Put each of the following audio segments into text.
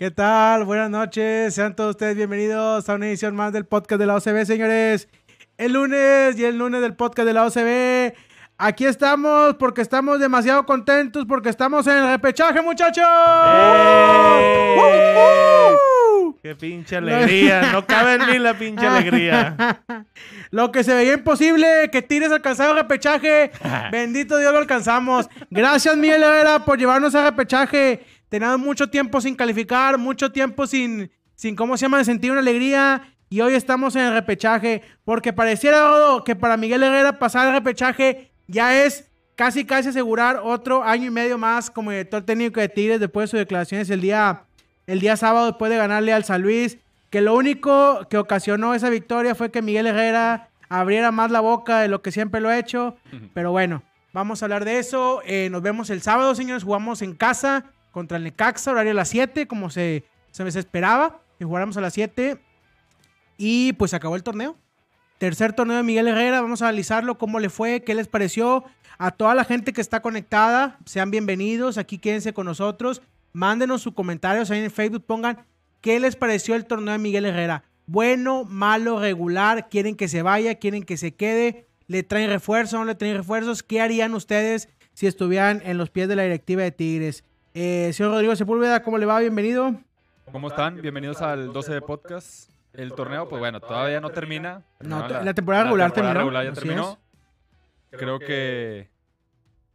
¿Qué tal? Buenas noches. Sean todos ustedes bienvenidos a una edición más del podcast de la OCB, señores. El lunes y el lunes del podcast de la OCB. Aquí estamos porque estamos demasiado contentos porque estamos en el repechaje, muchachos. ¡Eh! ¡Uh, uh! ¡Qué pinche alegría! No cabe en mí la pinche alegría. Lo que se veía imposible, que tires alcanzado el repechaje. Bendito Dios lo alcanzamos. Gracias, Miguel Herrera, por llevarnos al repechaje. Teníamos mucho tiempo sin calificar, mucho tiempo sin, sin ¿cómo se llama?, de sentir una alegría. Y hoy estamos en el repechaje. Porque pareciera que para Miguel Herrera pasar el repechaje ya es casi casi asegurar otro año y medio más como director técnico de Tigres después de sus declaraciones el día, el día sábado después de ganarle al San Luis. Que lo único que ocasionó esa victoria fue que Miguel Herrera abriera más la boca de lo que siempre lo ha hecho. Pero bueno, vamos a hablar de eso. Eh, nos vemos el sábado, señores. Jugamos en casa contra el Necaxa, horario a las 7, como se, se esperaba. Que jugáramos a las 7. Y pues acabó el torneo. Tercer torneo de Miguel Herrera. Vamos a analizarlo, cómo le fue, qué les pareció. A toda la gente que está conectada, sean bienvenidos. Aquí quédense con nosotros. Mándenos sus comentarios ahí en Facebook. Pongan qué les pareció el torneo de Miguel Herrera. Bueno, malo, regular. Quieren que se vaya, quieren que se quede. ¿Le traen refuerzos no le traen refuerzos? ¿Qué harían ustedes si estuvieran en los pies de la directiva de Tigres? Eh, señor Rodrigo Sepúlveda, ¿cómo le va? Bienvenido. ¿Cómo están? Bienvenidos al 12 de podcast. El torneo, pues bueno, todavía no termina. No, la temporada regular temporada terminó, regular ya terminó. Creo que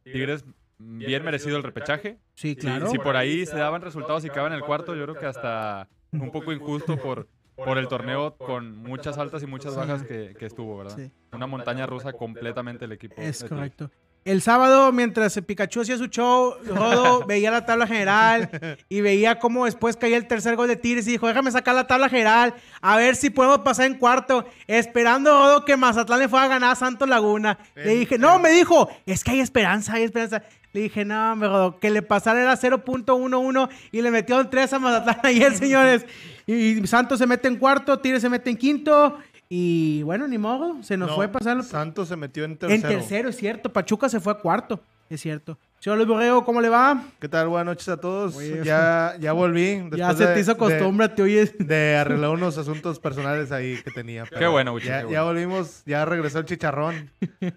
Tigres bien merecido el repechaje. Sí, claro. Si, por ahí se daban resultados y quedaban en el cuarto, yo creo que hasta un poco injusto por, por el torneo con muchas altas y muchas Sí. bajas que, que estuvo, ¿verdad? Sí. Una montaña rusa completamente el equipo. Es correcto. El sábado, mientras Pikachu hacía su show, Rodo veía la tabla general y veía cómo después caía el tercer gol de Tigres y dijo, déjame sacar la tabla general, a ver si podemos pasar en cuarto, esperando que Mazatlán le fuera a ganar a Santos Laguna. Le dije, no, me dijo, es que hay esperanza, hay esperanza. Le dije, no, me Rodo, que le pasara era 0.11 y le metieron 3 a Mazatlán ayer, señores. Y Santos se mete en cuarto, Tigres se mete en quinto. Y bueno, ni modo, se nos No, fue pasando. Santos se metió en En tercero. tercero, es cierto. Pachuca se fue a cuarto, es cierto. Señor Luis Borrego, ¿cómo le va? ¿Qué tal? Buenas noches a todos. Oye, ya, ya volví. ya se te hizo costumbre, te oyes. De, arreglar unos asuntos personales ahí que tenía. pero bueno, Wicho, Ya, qué volvimos, ya regresó el chicharrón.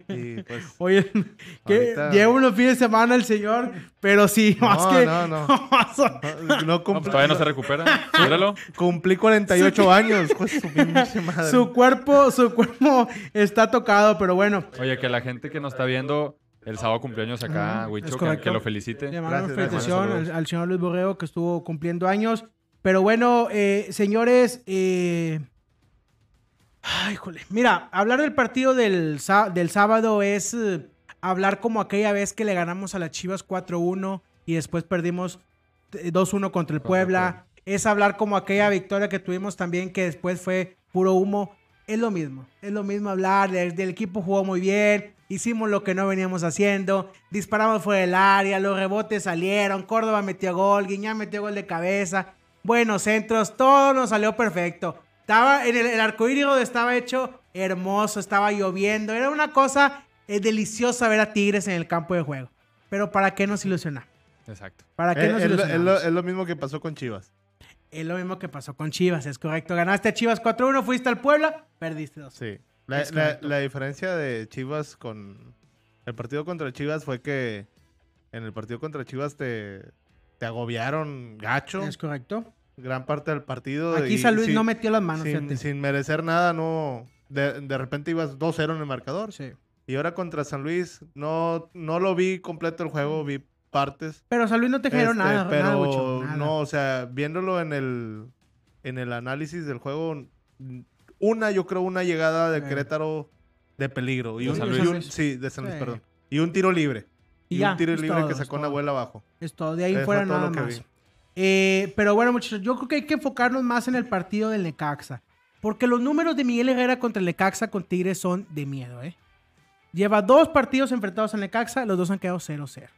Y pues. Oye, que Ahorita- lleva unos fines de semana el señor, pero sí, más No, que. no, no. más- No, no No, cumplí, pues todavía no se recupera. Míralo. cumplí 48 años. Pues su pinche madre. su cuerpo, su cuerpo está tocado, pero bueno. Oye, que la gente que nos está viendo el sábado cumpleaños acá, que, lo felicite. Le gracias. felicitación al, al señor Luis Borrego que estuvo cumpliendo años. Pero bueno, eh, señores, eh... Ay, jole. Mira, hablar del partido del, del sábado es eh, hablar como aquella vez que le ganamos a las Chivas 4-1 y después perdimos eh, 2-1 contra el Puebla. Es hablar como aquella victoria que tuvimos también que después fue puro humo. Es lo mismo, es lo mismo hablar, del, del equipo jugó muy bien, hicimos lo que no veníamos haciendo, disparamos fuera del área, los rebotes salieron, Córdoba metió gol, Guiñán metió gol de cabeza, buenos centros, todo nos salió perfecto. Estaba en el, el arcoíris donde estaba hecho hermoso, estaba lloviendo, era una cosa eh, deliciosa ver a Tigres en el campo de juego. Pero ¿para qué nos ilusionar? Exacto. ¿Para qué Eh, nos es, lo, es ilusionamos? lo- es lo mismo que pasó con Chivas. Es lo mismo que pasó con Chivas, es correcto. Ganaste a Chivas 4-1, fuiste al Puebla, perdiste 2. Sí. La, diferencia de Chivas con. El partido contra Chivas fue que. En el partido contra Chivas te, te agobiaron gacho. Es correcto. Gran parte del partido. Aquí San Luis sin- no metió las manos, sin, sin merecer nada, no. De, de repente ibas 2-0 en el marcador. Sí. Y ahora contra San Luis no, no lo vi completo el juego, vi partes. Pero San Luis no te generó Este, nada, pero nada, nada. no, o sea, viéndolo en el en el análisis del juego, una, yo creo, una llegada de. Querétaro de peligro. Y ¿De un, San y Luis? un- sí, de San Luis, Sí. perdón. Y un tiro libre. Y Y, ya, un tiro libre todo, que sacó una abuela abajo. Es todo, de ahí Eso fuera nada más. Eh, pero bueno, muchachos, yo creo que hay que enfocarnos más en el partido del Necaxa. Porque los números de Miguel Herrera contra el Necaxa con Tigres son de miedo, ¿eh? Lleva dos partidos enfrentados al Necaxa, los dos han quedado 0-0.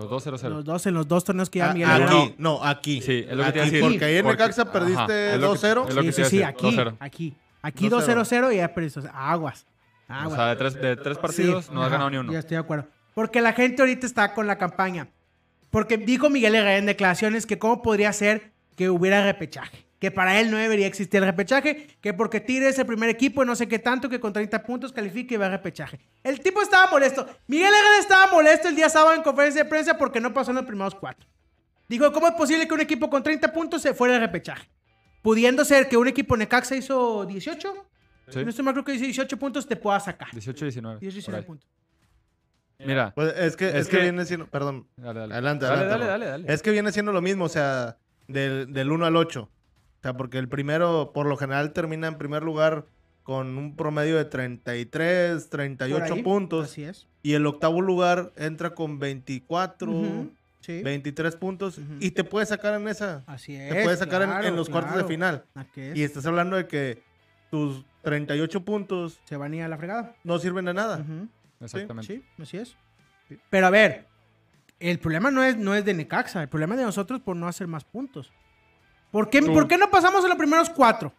Los 2-0-0. Los dos en los dos torneos que ya Ah, Miguel aquí, no, aquí. Sí, es lo que te iba a Aquí, decir. Porque ahí en Porque- Necaxa perdiste es lo que- 2-0. es lo Sí, que sí, te iba a sí, decir, aquí, 2-0. aquí. Aquí 2-0. 2-0-0 y ya perdiste. Aguas. O Aguas. sea, de tres, de tres partidos Sí, no has ajá, ganado ni uno. Ya estoy de acuerdo. Porque la gente ahorita está con la campaña. Porque dijo Miguel Herrera en declaraciones que cómo podría ser que hubiera repechaje. Que para él no debería existir el repechaje, que porque Tigres es el primer equipo y no sé qué tanto, que con 30 puntos califique y va a repechaje. El tipo estaba molesto. Miguel Herrera estaba molesto el día sábado en conferencia de prensa porque no pasó en los primeros cuatro. Dijo, ¿cómo es posible que un equipo con 30 puntos se fuera de repechaje? Pudiendo ser que un equipo Necaxa hizo 18, Sí. no estoy mal, creo que hizo 18 puntos, te pueda sacar. 18, 19. 18, por 19 ahí. puntos. Mira, Pues es que, Es es que, que- viene siendo. Perdón. dale, dale. Adelante, dale, adelante, dale, dale, dale. Es que viene siendo lo mismo, o sea, del, del 1 al 8. O sea, porque el primero, por lo general, termina en primer lugar con un promedio de 33, Por 38 ahí, puntos. Así es. Y el octavo lugar entra con 24, Ujú, Sí. 23 puntos. Y te puede sacar en esa. Así es. Te puede sacar en- en, claro, los cuartos de final. Es. Y estás hablando de que tus 38 puntos Se van a ir a la fregada. no sirven de nada. Exactamente. Sí, así es. Pero a ver, el problema no es, no es de Necaxa, el problema es de nosotros por no hacer más puntos. ¿Por qué, Tú- ¿por qué no pasamos en los primeros cuatro?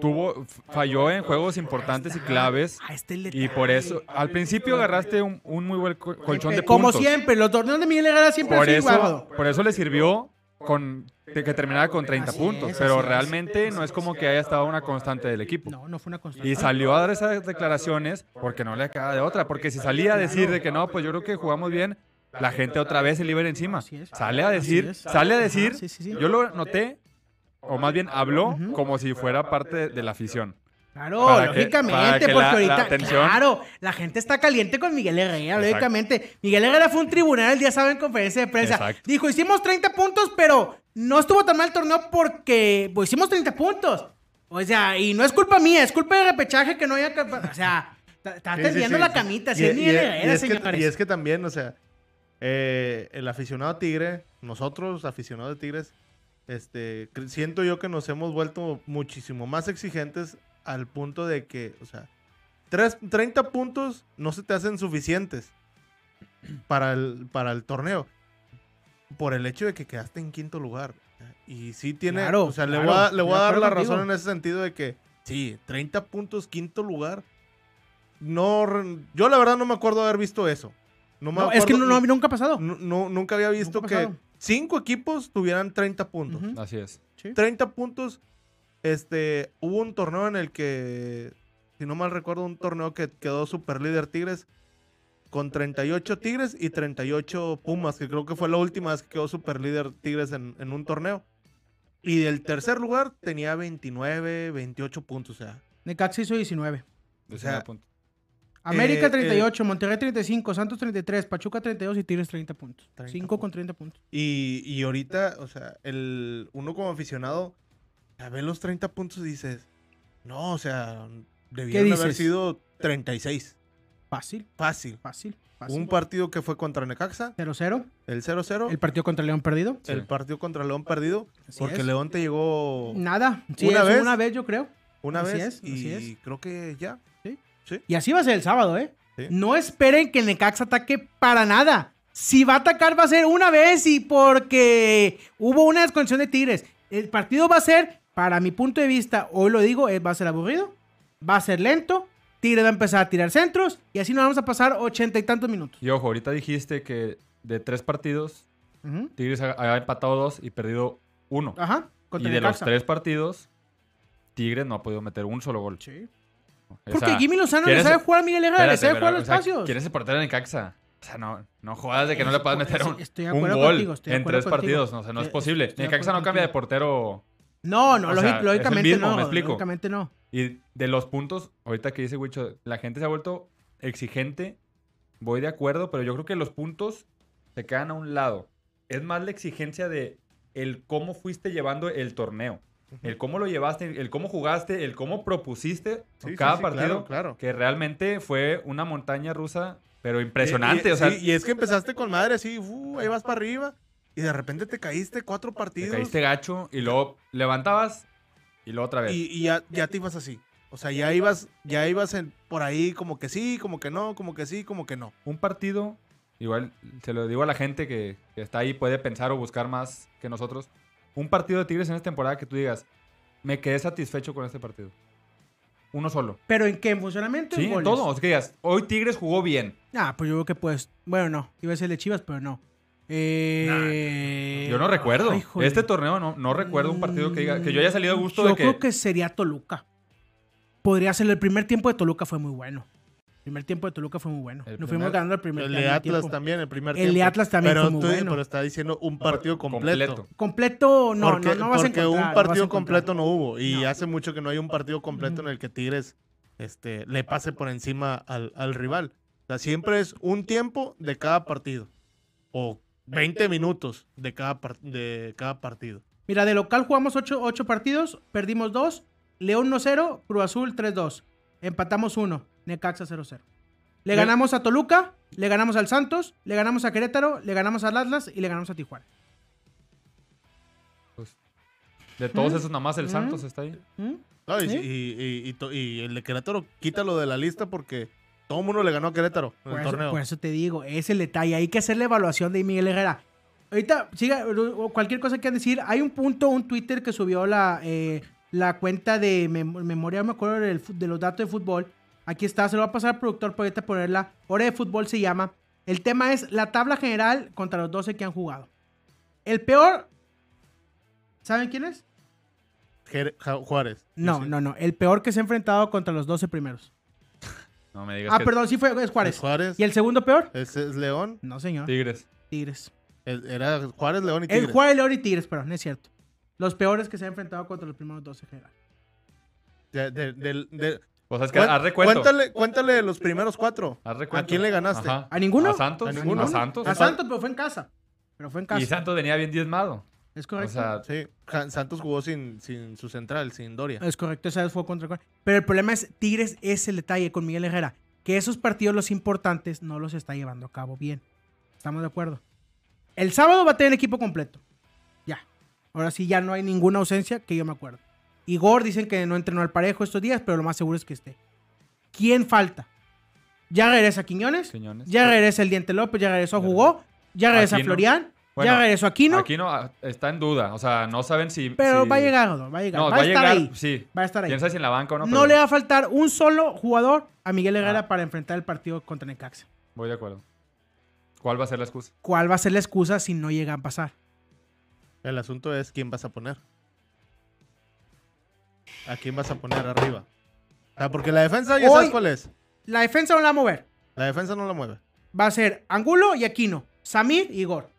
Tuvo, falló en juegos importantes y claves. Ah, este Y por eso, al principio agarraste un, un muy buen co- colchón de Como puntos. siempre, los torneos de Miguel Herrera siempre Por eso, por eso le sirvió con que terminara con 30 Así puntos. es, pero es. realmente no es como que haya estado una constante del equipo. No, no fue una constante. Y salió a dar esas declaraciones porque no le acaba de otra. Porque si salía a decir de que no, pues yo creo que jugamos bien, la gente otra vez se libera encima. Sale a decir, sale a decir, yo lo noté, o más bien habló Ujú. como si fuera parte de, la afición. Claro, Para que- lógicamente, que porque la- la ahorita, atención- claro, la gente está caliente con Miguel Herrera, Exacto. lógicamente. Miguel Herrera fue un tribunal el día sábado en conferencia de prensa. Exacto. Dijo, hicimos 30 puntos, pero no estuvo tan mal el torneo porque pues, hicimos 30 puntos. O sea, y no es culpa mía, es culpa de repechaje que no haya... capa- O sea, está está Sí, sí, tendiendo sí. la camita, si Y- es y- Miguel y Herrera, es que- señores. y es que también, o sea, eh, el aficionado tigre, nosotros aficionados de tigres, este, siento yo que nos hemos vuelto muchísimo más exigentes al punto de que, o sea, tres- 30 puntos no se te hacen suficientes para el, para el torneo. Por el hecho de que quedaste en quinto lugar. Y sí tiene, Claro, o sea, le voy a, le voy estoy a de dar la razón en ese sentido de que, sí, 30 puntos, quinto lugar. No, yo la verdad no me acuerdo haber visto eso. No me No, es que no, no, nunca ha pasado. nu- nunca había visto Nunca que pasado. Cinco equipos tuvieran 30 puntos. Ujú. Así es. Sí. 30 puntos. Este, hubo un torneo en el que, si no mal recuerdo, un torneo que quedó super líder Tigres con 38 Tigres y 38 Pumas, que creo que fue la última vez que quedó super líder Tigres en, en un torneo. Y del tercer lugar tenía 29, 28 puntos, o sea. Necaxa hizo 19. O sea, punto. América eh, 38, Monterrey 35, Santos 33, Pachuca 32 y Tigres 30 puntos. 30 5 con 30 puntos. Y, y ahorita, o sea, el, uno como aficionado, a ver los 30 puntos y dices, no, o sea, debieron haber sido 36. Fácil, Fácil. fácil, fácil. Un partido que fue contra Necaxa, 0-0. el 0-0. El partido contra León perdido. Sí. El partido contra León perdido, Así porque es. León te llegó Nada. Sí, ¿Una es vez? una vez, yo creo. una así vez es, y así es. creo que ya. Y así va a ser el sábado, ¿eh? Sí. No esperen que el Necaxa ataque para nada. Si va a atacar, va a ser una vez y porque hubo una desconexión de Tigres. El partido va a ser, para mi punto de vista, hoy lo digo, eh, va a ser aburrido, va a ser lento. Tigres va a empezar a tirar centros y así nos vamos a pasar ochenta y tantos minutos. Y ojo, ahorita dijiste que de tres partidos. Tigres ha, ha empatado dos y perdido uno. Ajá. y de los tres partidos, Tigres no ha podido meter un solo gol. Sí. O Porque sea, Jimmy Lozano le ¿quieres- sabe jugar a Miguel Herrera, le sabe jugar a los o sea, espacios. ¿Quién es el portero Necaxa? O sea, no, no jodas de que no le puedas meter un, Estoy de un gol contigo, estoy de en tres contigo. partidos. O sea, no es Eh, posible. estoy acuerdo no cambia de portero. No, no, O sea, lógicamente mismo, no. me explico. Lógicamente no. Y de los puntos, ahorita que dice Wicho, la gente se ha vuelto exigente. Voy de acuerdo, pero yo creo que los puntos se quedan a un lado. Es más la exigencia de el cómo fuiste llevando el torneo. El cómo lo llevaste, el cómo jugaste, el cómo propusiste Sí, sí, cada sí, partido. claro, claro. Que realmente fue una montaña rusa, pero impresionante. Y, y- o sea, sí, y es que empezaste con madre así, uh, ahí vas para arriba, y de repente te caíste cuatro te partidos. caíste gacho y luego levantabas y luego otra vez. Y, y ya, ya te ibas así. O sea, ya ibas, ya ibas en- por ahí como que sí, como que no, como que sí, como que no. un partido, igual se lo digo a la gente que, que está ahí, puede pensar o buscar más que nosotros. Un partido de Tigres en esta temporada que tú digas, me quedé satisfecho con este partido. Uno solo. ¿Pero en qué? ¿En funcionamiento? Sí, ¿En goles? todo. O sea, que digas, hoy Tigres jugó bien. Ah, pues yo creo que pues. Bueno, no. Iba a ser de Chivas, pero no. Eh, Yo no recuerdo. ay, este torneo no, no recuerdo un partido que diga que yo haya salido a gusto Yo de que. creo que sería Toluca. Podría ser. El primer tiempo de Toluca fue muy bueno. El primer tiempo de Toluca fue muy bueno. El Nos primer- fuimos ganando el primer, El primer de Atlas tiempo. también, el primer El de tiempo. Atlas también pero fue muy tú- bueno. Pero está diciendo un partido completo. Completo, no, porque no, no vas a porque un partido completo no hubo. Y No. hace mucho que no hay un partido completo en el que Tigres este, le pase por encima al, al rival. O sea, siempre es un tiempo de cada partido. O 20 minutos de cada, par- de cada partido. Mira, de local jugamos 8, partidos, perdimos 2, León 1-0, Cruz Azul 3-2. Empatamos 1, Necaxa 0-0. Le ganamos a Toluca, le ganamos al Santos, le ganamos a Querétaro, le ganamos al Atlas y le ganamos a Tijuana. De todos ¿Mm? esos, nada más el ¿Mm? Santos está ahí. ¿Mm? No, y, ¿Sí? y- y- y to- y el de Querétaro, quítalo de la lista porque todo el mundo le ganó a Querétaro en Por el eso, torneo. por eso te digo, es el detalle. Hay que hacer la evaluación de Miguel Herrera. Ahorita, siga, o cualquier cosa que quieran decir, hay un punto, un Twitter que subió la, eh, la cuenta de mem- memoria, no me acuerdo de los datos de fútbol. Aquí está, se lo va a pasar al productor para ahorita ponerla. Hora de fútbol se llama. El tema es la tabla general contra los 12 que han jugado. El peor, ¿saben quién es? Jer- Juárez. No, Sí. no, no. El peor que se ha enfrentado contra los 12 primeros. No me digas Ah, que perdón, sí fue es Es Juárez. Juárez. ¿Y el segundo peor? Es León. No, señor. Tigres. Tigres. El- Era Juárez, León y El Tigres. Juárez, León y Tigres, pero no es cierto. Los peores que se han enfrentado contra los primeros 12 en general. De- de- Pues es que haz recuento. cuéntale, cuéntale los primeros cuatro. Haz recuento. ¿A quién le ganaste? Ajá. ¿A ninguno? A Santos. ¿A A, ninguno? Santos. A Santos, pero fue en casa. Pero fue en casa. Y Santos venía bien diezmado. Es O correcto. sea, Sí, Santos jugó sin, sin su central, sin Doria. es correcto, esa vez fue contra. Pero el problema es, Tigres es el detalle con Miguel Herrera. Que esos partidos, los importantes, no los está llevando a cabo bien. ¿Estamos de acuerdo? El sábado va a tener equipo completo. Ya. Ahora sí, ya no hay ninguna ausencia que yo me acuerdo. Igor dicen que no entrenó al parejo estos días, pero lo más seguro es que esté. ¿Quién falta? Ya regresa Quiñones. Quiñones. Ya regresa el Diente López, ya regresó Jugó, ya regresa Aquino. Florian, Bueno, ya regresó Aquino, Aquí no ah, está en duda. O sea, no saben si. pero si- va a llegar, Rodolfo, va a llegar, No, va, a estar ahí, Sí. va a estar ahí. Quién sabe si en la banca o no. No pero le va a faltar un solo jugador a Miguel Herrera Ah. para enfrentar el partido contra Necaxa. Voy de acuerdo. ¿Cuál va a ser la excusa? ¿Cuál va a ser la excusa si no llega a pasar? El asunto es quién vas a poner. ¿A quién vas a poner arriba? Ah, porque la defensa ya Hoy- sabes cuál es. La defensa no la va a mover. La defensa no la mueve. Va a ser Angulo y Aquino, Samir y Igor.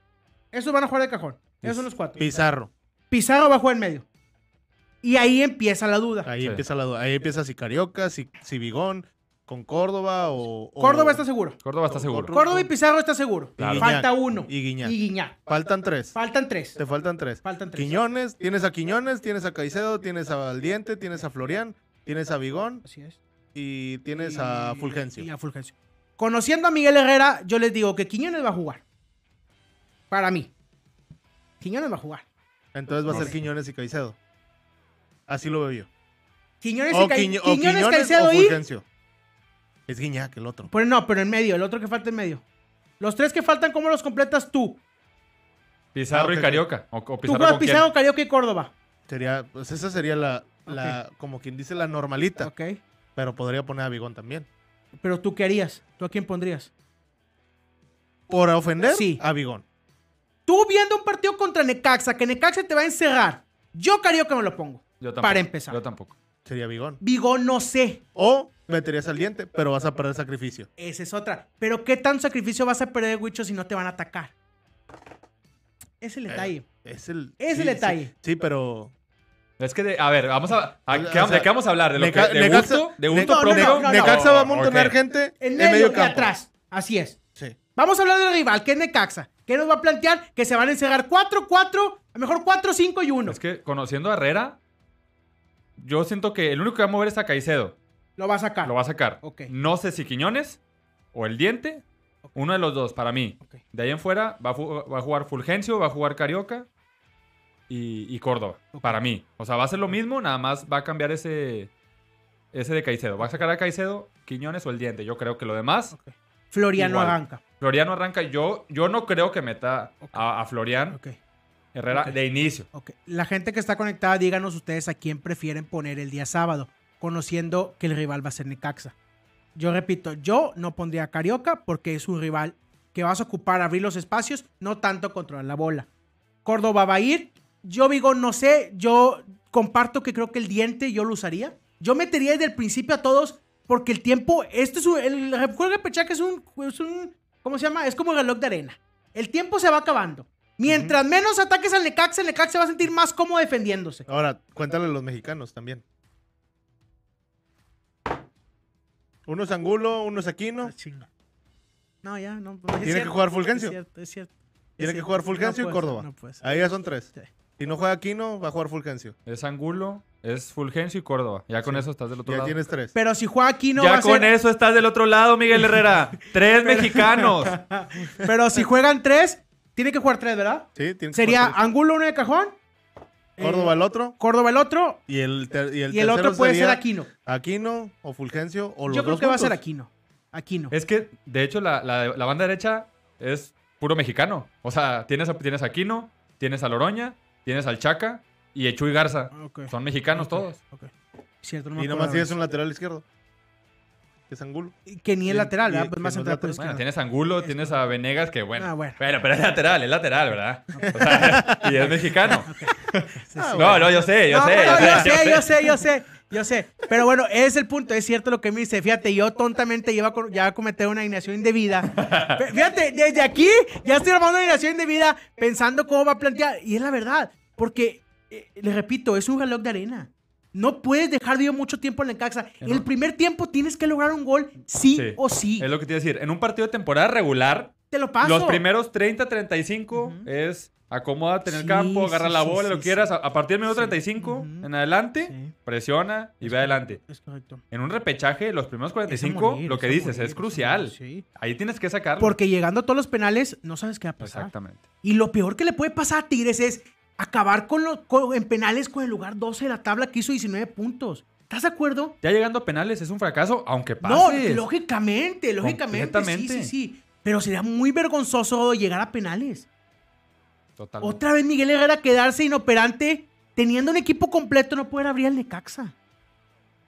Esos van a jugar de cajón. Esos son los cuatro. Pizarro. Pizarro va a jugar en medio. Y ahí empieza la duda. Ahí Sí. empieza la duda. Ahí empieza si Carioca, si, si Bigón, con Córdoba o. o- Córdoba está seguro. Córdoba está seguro. Córdoba y Pizarro está seguro. Falta uno. Y Guiñac. Y Guiñac. Faltan tres. Faltan tres. Te faltan tres. Faltan tres. Quiñones, tienes a Quiñones, tienes a Caicedo, tienes a Valdiente, tienes a Florian, tienes a Bigón Así es. y tienes a Fulgencio. Y a Fulgencio. Conociendo a Miguel Herrera, yo les digo que Quiñones va a jugar. Para mí. Quiñones va a jugar. Entonces va a ser. Quiñones y Caicedo. Así lo veo yo. Quiñones, y O, o Quiñones, Quiñones Caicedo o y... Es Guiñac el otro. Pero no, pero en medio. El otro que falta en medio. Los tres que faltan, ¿cómo los completas tú? Pizarro Ah, y Carioca. O, o Tú Pizarro juegas con quién. Pizarro, Carioca y Córdoba. Sería, pues esa sería la, la como quien dice, la normalita. Ok. Pero podría poner a Bigón también. Pero tú qué harías? ¿Tú a quién pondrías? Por ofender Sí. a Bigón. Tú viendo un partido contra Necaxa, que Necaxa te va a encerrar. Yo Carioca me lo pongo. Yo tampoco. Para empezar. Yo tampoco. Sería Bigón. Vigo no sé. O meterías al diente, pero vas a perder sacrificio. Esa es otra. Pero ¿qué tan sacrificio vas a perder, Wicho, si no te van a atacar? Es el detalle. Es el, Es el detalle. Sí, sí, pero. Es que, de- a ver, vamos a. a- O ¿qué- sea, ¿De qué vamos a hablar? ¿De, lo que, de Necaxa- gusto? ¿De gusto No, propio? no, no, Necaxa va a amontonar ok. gente En en medio, medio y campo. atrás. Así es. Sí. Vamos a hablar del rival, que es Necaxa. ¿Qué nos va a plantear? Que se van a encerrar 4, 4, a lo mejor 4, 5 y 1. Es que conociendo a Herrera, yo siento que el único que va a mover es a Caicedo. Lo va a sacar. Lo va a sacar. Ok. No sé si Quiñones o el Diente. Uno de los dos, para mí. De ahí en fuera va a, fu- va a jugar Fulgencio, va a jugar Carioca y, y Córdoba. Para mí. O sea, va a ser lo mismo, nada más va a cambiar ese, ese de Caicedo. Va a sacar a Caicedo, Quiñones o el Diente. Yo creo que lo demás. Ok. Floriano Igual. arranca. Floriano arranca. Yo, yo no creo que meta a, a Florian Ok. Herrera de inicio. Ok. La gente que está conectada, díganos ustedes a quién prefieren poner el día sábado, conociendo que el rival va a ser Necaxa. Yo repito, yo no pondría a Carioca porque es un rival que vas a ocupar abrir los espacios, no tanto controlar la bola. Córdoba va a ir. Yo digo, no sé, yo comparto que creo que el diente yo lo usaría. Yo metería desde el principio a todos porque el tiempo, esto es un, el juego de pechaje es un, es un, ¿cómo se llama? Es como el reloj de arena. El tiempo se va acabando. Mientras menos ataques al Necaxa, el Necaxa se va a sentir más cómodo defendiéndose. Ahora, cuéntale a los mexicanos también. Uno es Angulo, uno es Aquino. Ah. No, ya, no. ¿Tiene que jugar Fulgencio? Es cierto, es cierto. Tiene Es que jugar. Fulgencio No y Córdoba. no. Ahí ya son tres. Sí. Si no juega Aquino, va a jugar Fulgencio. Es Angulo, es Fulgencio y Córdoba. Ya con eso estás del otro Ya lado. tienes tres. Pero si juega aquí no va ya a con ser. eso estás del otro lado, Miguel Herrera. Tres mexicanos. Pero si juegan tres, tiene que jugar tres, ¿verdad? Sí, tiene que Sería jugar tres. Angulo uno de cajón. eh, Córdoba el otro. Córdoba el otro. Y el, ter- y el, Y el otro puede ser Aquino. Aquino o Fulgencio o los Yo creo dos que va a ser. Aquino. Aquino. Es que, de hecho, la, la- la banda derecha es puro mexicano. O sea, tienes a, tienes a Aquino, tienes a Loroña, tienes al Chaca y a Chuy Garza. Ok. Son mexicanos todos. ok. Cierto, no me Y acuerdo nomás tienes un lateral izquierdo. Que es Angulo. Que ni el y- lateral, ¿verdad? Pues más no es central lateral. por Bueno, tienes Angulo, tienes a Venegas, que bueno. Ah, bueno. pero es lateral, es lateral, ¿verdad? O sea, y es mexicano. Ah, No, no, yo sé, yo No, sé. no, yo sé, yo sé, yo sé, yo sé, yo sé. Pero bueno, ese es el punto, es cierto lo que me dice. Fíjate, yo tontamente iba a, ya a cometer una alineación indebida. Fíjate, desde aquí ya estoy armando una alineación indebida pensando cómo va a plantear. Y es la verdad, porque, eh, le repito, es un reloj de arena. No puedes dejar de ir mucho tiempo en la Necaxa. no. El primer tiempo tienes que lograr un gol sí, Sí. o sí. Es lo que te iba a decir. En un partido de temporada regular, Te lo paso. los primeros 30, 35 Ujú. es acomódate en el Sí, campo, agarra sí, la bola, lo quieras. A, a partir del minuto Sí. 35 Ujú. en adelante, presiona y Es ve adelante. Es correcto. En un repechaje, los primeros Es a 45, morir, lo que dices morir, es crucial. Ahí tienes que sacarlo. Porque llegando a todos los penales, no sabes qué va a pasar. Exactamente. Y lo peor que le puede pasar a Tigres es acabar con lo- con- en penales con el lugar 12 de la tabla que hizo 19 puntos. ¿Estás de acuerdo? Ya llegando a penales es un fracaso, aunque No, pase. lógicamente, lógicamente. Sí, sí, sí. Pero sería muy vergonzoso llegar a penales. Totalmente. Otra vez Miguel Herrera quedarse inoperante teniendo un equipo completo, no poder abrir el Necaxa.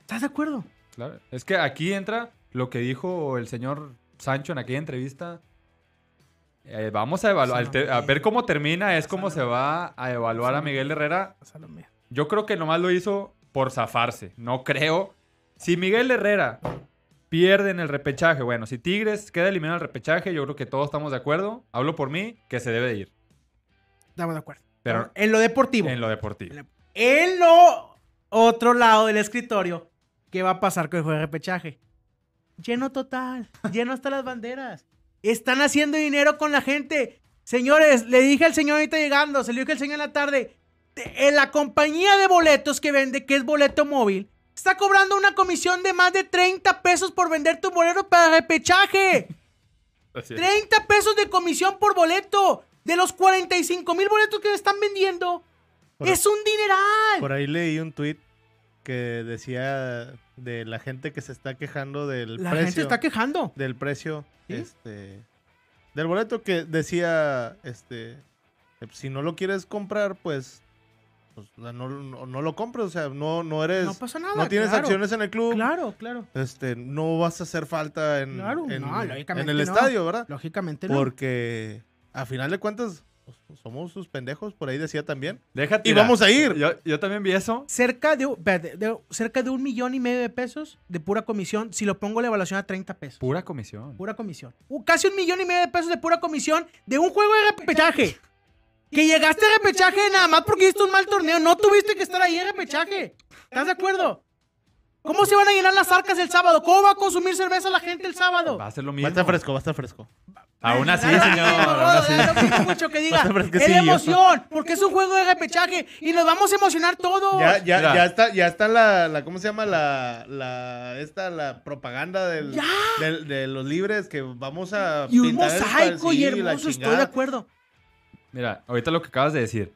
¿Estás de acuerdo? Claro. Es que aquí entra lo que dijo el señor Sancho en aquella entrevista. Eh, vamos a evaluar, a ver cómo termina, es cómo se va a evaluar a. Miguel Herrera. Yo creo que nomás lo hizo por zafarse. No creo. Si Miguel Herrera pierde en el repechaje, bueno, si Tigres queda eliminado en el repechaje, yo creo que todos estamos de acuerdo. Hablo por mí, que se debe de ir. Estamos de acuerdo. Pero en lo deportivo. en lo deportivo. En lo otro lado del escritorio, ¿qué va a pasar con el juego de repechaje? Lleno total, lleno hasta las banderas. Están haciendo dinero con la gente. Señores, le dije al señor ahorita llegando, se lo dije al señor en la tarde, en la compañía de boletos que vende, que es boleto móvil, está cobrando una comisión de más de 30 pesos por vender tu boleto para repechaje. Así es. 30 pesos de comisión por boleto. De los 45 mil boletos que están vendiendo. Por- es un dineral. Por ahí leí un tweet que decía de la gente que se está quejando del La precio. gente está quejando. Del precio. ¿Sí? Este. Del boleto que decía. Este. eh, Si no lo quieres comprar, pues. pues, no, no- no lo compres. O sea, no, no eres. No pasa nada. no tienes claro. acciones en el club. Claro, claro. Este, no vas a hacer falta en, Claro, en, no, en el estadio, ¿verdad? Lógicamente no. Porque a final de cuentas pues, somos sus pendejos, por ahí decía también. Déjate. Y vamos a ir. Yo, yo también vi eso. Cerca de, cerca de un millón y medio de pesos de pura comisión. Si lo pongo la evaluación a 30 pesos. Pura comisión. Pura comisión. Uh, casi un millón y medio de pesos de pura comisión de un juego de repechaje. Que llegaste a repechaje nada más porque hiciste un mal torneo. No tuviste que estar ahí en repechaje. ¿Estás de acuerdo? ¿Cómo se van a llenar las arcas el sábado? ¿Cómo va a consumir cerveza la gente el sábado? Va a ser lo Va mismo. a estar fresco, va a estar fresco. Aún así, señor. da lo mismo mucho que diga. Es sí, la yo. emoción, porque es un juego de repechaje y nos vamos a emocionar todos. Ya, ya, ya está, ya está la, la, ¿cómo se llama? La, la, esta, la propaganda del, del- de los libres que vamos a y un mosaico y hermoso, estoy de acuerdo. Mira, ahorita lo que acabas de decir.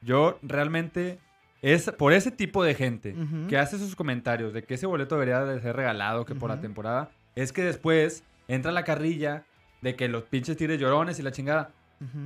Yo realmente es por ese tipo de gente Ujú. que hace sus comentarios de que ese boleto debería de ser regalado que por la temporada, es que después entra la carrilla de que los pinches tigres llorones y la chingada.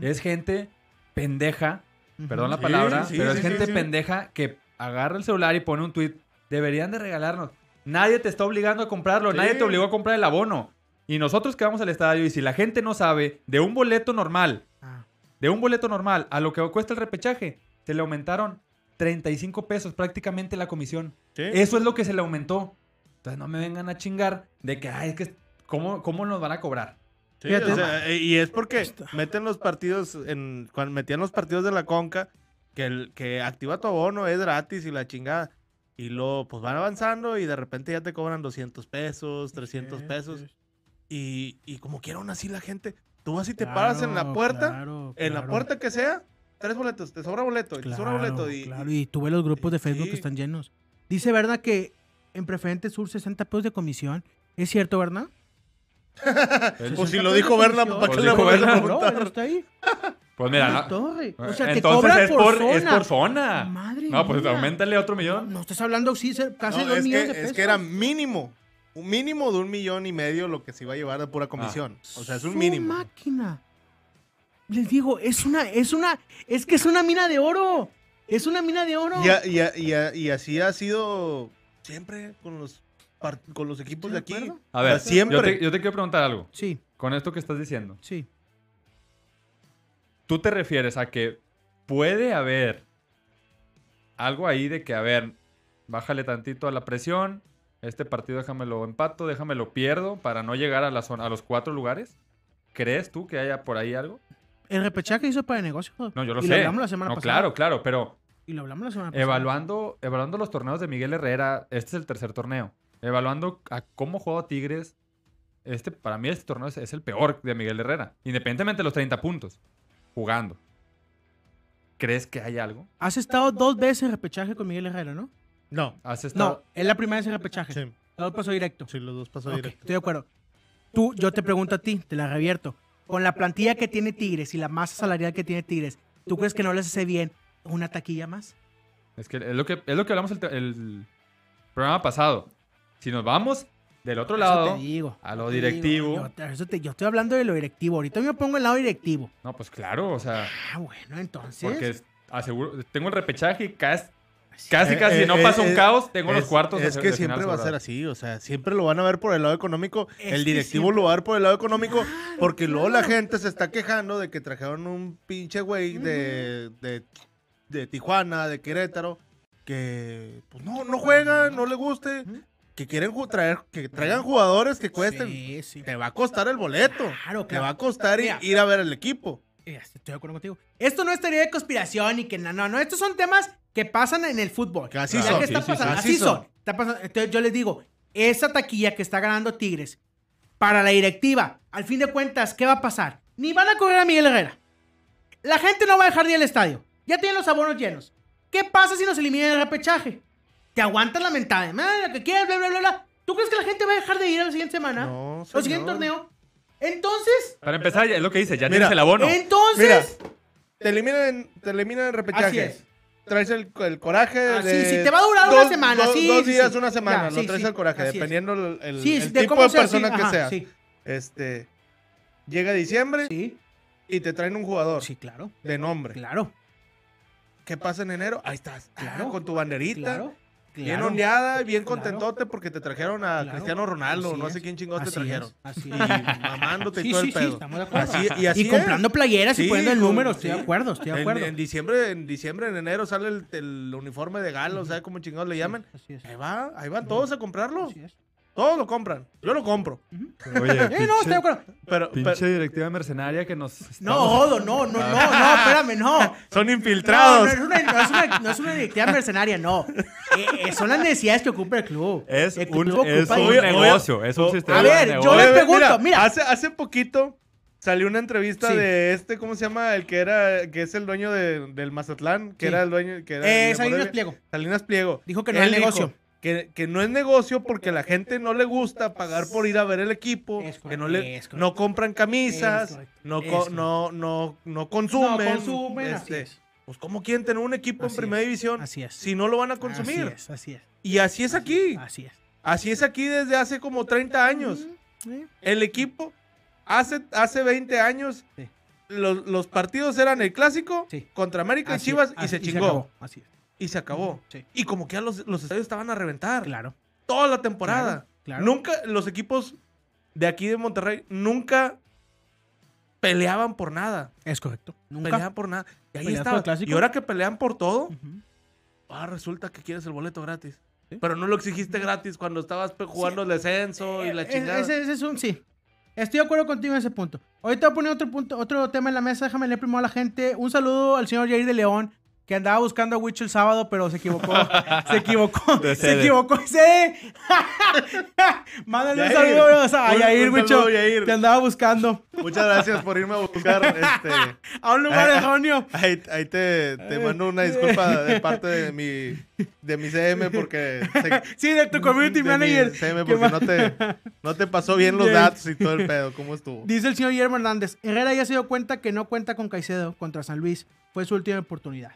Es gente pendeja, perdón la Sí, palabra, sí, pero sí, es sí, gente sí. pendeja que agarra el celular y pone un tweet. Deberían de regalarnos. Nadie te está obligando a comprarlo, Sí. nadie te obligó a comprar el abono. Y nosotros que vamos al estadio y si la gente no sabe de un boleto normal, Ah, de un boleto normal a lo que cuesta el repechaje, se le aumentaron 35 pesos prácticamente la comisión. Sí. Eso es lo que se le aumentó. Entonces no me vengan a chingar de que, ay, es que, ¿cómo, cómo nos van a cobrar? Sí, Fíjate. o sea, eh, y es porque meten los partidos, en, cuando metían los partidos de la Conca, que, el, que activa tu abono es gratis y la chingada. Y luego, pues van avanzando y de repente ya te cobran 200 pesos, 300 pesos. Y, y como quiera aún así la gente, tú vas y te paras en la puerta, claro, en la puerta que sea, tres boletos, te sobra boleto, te sobra boleto. Y, claro, y tú ves los grupos de Facebook Sí. que están llenos. Dice, ¿verdad? Que en Preferente Sur 60 pesos de comisión. ¿Es cierto, verdad? Pues si lo dijo Berna, ¿para qué Pues le dijo vamos a preguntar? No, está ahí. Pues mira, no- torre. O sea, te entonces cobran es por, por, zona. es por zona. Madre no, pues mía. aumentale otro millón. No estás hablando, sí, casi No, dos es, millones que, de es que era mínimo, un mínimo de un millón y medio lo que se iba a llevar de Ah. pura comisión. O sea, es un Su mínimo. máquina. Les digo, es una, es una, es que es una mina de oro. Es una mina de oro. Y, a- y a- y a- y así ha sido siempre con los, con los equipos de ¿De aquí. A ver, O sea, siempre. Yo, te, yo te quiero preguntar algo. Sí, Con esto que estás diciendo. sí. ¿Tú te refieres a que puede haber algo ahí de que, a ver, bájale tantito a la presión, este partido déjamelo empato, déjamelo pierdo para no llegar a, la zona, a los cuatro lugares? ¿Crees tú que haya por ahí algo? El repechaje hizo para el negocio. No, yo lo y sé. lo hablamos la semana no, pasada. claro, claro, pero Y lo hablamos la semana pasada. evaluando, evaluando los torneos de Miguel Herrera, este es el tercer torneo. Evaluando a cómo juega Tigres, este, para mí este torneo es, es el peor de Miguel Herrera, independientemente de los 30 puntos, jugando. ¿Crees que hay algo? Has estado dos veces en repechaje con Miguel Herrera, ¿no? No. ¿Has No, estado... es la primera vez en repechaje. Sí, Todo pasó directo. sí, los dos pasó Ok, directo. estoy de acuerdo. Tú, yo te pregunto a ti, te la revierto. Con la plantilla que tiene Tigres y la masa salarial que tiene Tigres, ¿tú crees que no les hace bien una taquilla más? Es que es lo que, es lo que hablamos el, el programa pasado. Si nos vamos del otro Eso lado, te digo. a lo te digo, directivo. Yo, te- eso te- yo estoy hablando de lo directivo. Ahorita yo me pongo el lado directivo. no, pues claro, o sea, Ah, bueno, entonces. porque aseguro, tengo el repechaje y casi, casi, Eh, casi, si eh, no eh, pasa un eh, caos, tengo los Es- cuartos. de- Es que de final siempre va a ser así, o sea, siempre lo van a ver por el lado económico. Es el directivo lo va a ver por el lado económico, Claro, porque luego la gente se está quejando de que trajeron un pinche güey de, de, de Tijuana, de Querétaro, que pues no, no juega, no le guste. Que quieren traer, que traigan jugadores que cuesten. Sí, sí. Te va a costar el boleto. Claro, Te claro. va a costar Mira. ir a ver el equipo. Eh, Estoy de acuerdo contigo. Esto no es teoría de conspiración y que no, no, no. Estos son temas que pasan en el fútbol. Que así Ya son. que está Sí, sí, sí. pasando, Así así son. son. Está pasando. Entonces yo les digo, esa taquilla que está ganando Tigres para la directiva, al fin de cuentas, ¿qué va a pasar? Ni van a correr a Miguel Herrera. La gente no va a dejar de ir al estadio. Ya tienen los abonos llenos. ¿Qué pasa si nos eliminan el repechaje? Te aguantas la mentada. "Ah, lo que quieras, bla, bla, bla, bla. ¿Tú crees que la gente va a dejar de ir a la siguiente semana? No, ¿O al siguiente señor. torneo? Entonces, Para empezar, es lo que dice, ya Mira, tienes el abono. entonces... Te eliminan, te eliminan el repechaje. Así es. Traes el, el coraje Ah, de... sí, sí, te va a durar una semana, dos- sí, Dos sí, días, sí. una semana, Ya, lo sí, traes sí, el coraje, dependiendo el, el- Sí, el sí, de tipo de sea, persona que ajá, sea. Sí, Este, llega diciembre sí, y te traen un jugador sí, claro, de nombre. claro, ¿Qué pasa en enero? Ahí estás, ah, Claro, con tu banderita. claro. Bien claro. ondeada, bien Claro. contentote porque te trajeron a Claro. Cristiano Ronaldo, Así no sé quién chingados te trajeron. es, así Y Sí, todo sí, el sí, estamos de acuerdo. Así- y así y comprando es. playeras y poniendo el número, estoy de acuerdo, estoy de En, acuerdo. en diciembre, en diciembre, en enero sale el, el uniforme de galo, ¿sabes cómo chingados le llaman? Así es. Ahí va, ahí van todos a comprarlo. Así es. Todos lo compran. Yo lo compro. Oye, Eh, no, estoy de acuerdo. Pero, pinche pero directiva mercenaria que nos... No, Odo, no, no, no, no, espérame, no. son No, infiltrados. no es, una, no, es una, no es una directiva mercenaria, no. Eh, eh, son las necesidades que ocupa el club. Es El un, club es un Oye, dinero. negocio, es un sistema A de ver, yo le pregunto, mira. Hace, hace poquito salió una entrevista Sí. de este, ¿cómo se llama? El que era, que es el dueño de- del Mazatlán, que Sí. era el dueño, que era Eh, Salinas. Pliego. Salinas Pliego. Dijo que no es dijo negocio. Que, que no es negocio porque la gente no le gusta pagar por ir a ver el equipo, que no, le, no compran camisas, correcto, no, co- no, no, no consumen. No consumen, así este, es. Pues ¿cómo quieren tener un equipo Así en primera es, división así es. si no lo van a consumir? Así es, así es. Y así es aquí. Así es. Así es aquí desde hace como 30 años. El equipo, hace, hace 20 años, Sí. los, los partidos eran el clásico Sí. contra América y Chivas y se chingó. Así es. Y se acabó. Sí. Y como que ya los, los estadios estaban a reventar. Claro. Toda la temporada. Claro, claro. Nunca los equipos de aquí de Monterrey nunca peleaban por nada. Es correcto. Nunca. Peleaban por nada. Y ahí estaba. Y ahora que pelean por todo, ah, resulta que quieres el boleto gratis. Sí. Pero no lo exigiste gratis cuando estabas jugando el descenso y la Eh, chingada. Ese, ese es un sí. Estoy de acuerdo contigo en ese punto. Ahorita voy a poner otro punto, otro tema en la mesa. Déjame leer primero a la gente. Un saludo al señor Jair de León, que andaba buscando a Wicho el sábado, pero se equivocó. se equivocó. Se equivocó. ¡Sí! Mándale un Yair. saludo a un Wicho. Yair. Te andaba buscando. Muchas gracias por irme a buscar. este, A un lugar erróneo. ahí ahí te, te mando una disculpa de parte de mi, de mi CM porque... se- Sí, de tu community de mi manager. CM Que porque no te, no te pasó bien los datos y todo el pedo. ¿Cómo estuvo? Dice el señor Guillermo Hernández, Herrera ya se dio cuenta que no cuenta con Caicedo contra San Luis. Fue su última oportunidad.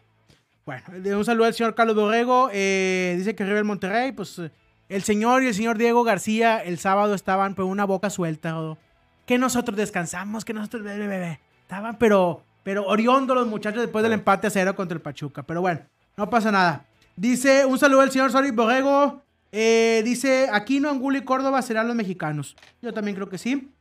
Bueno, un saludo al señor Carlos Borrego. eh, dice que arriba el Monterrey, pues el señor y el señor Diego García el sábado estaban por una boca suelta. Que nosotros descansamos, que nosotros... bebé, bebé. Estaban pero, pero oriondo los muchachos después del empate a cero contra el Pachuca. Pero bueno, no pasa nada. Dice, un saludo al señor Sori Borrego. eh, dice, Aquino, Angulo y Córdoba serán los mexicanos. Yo también creo que sí.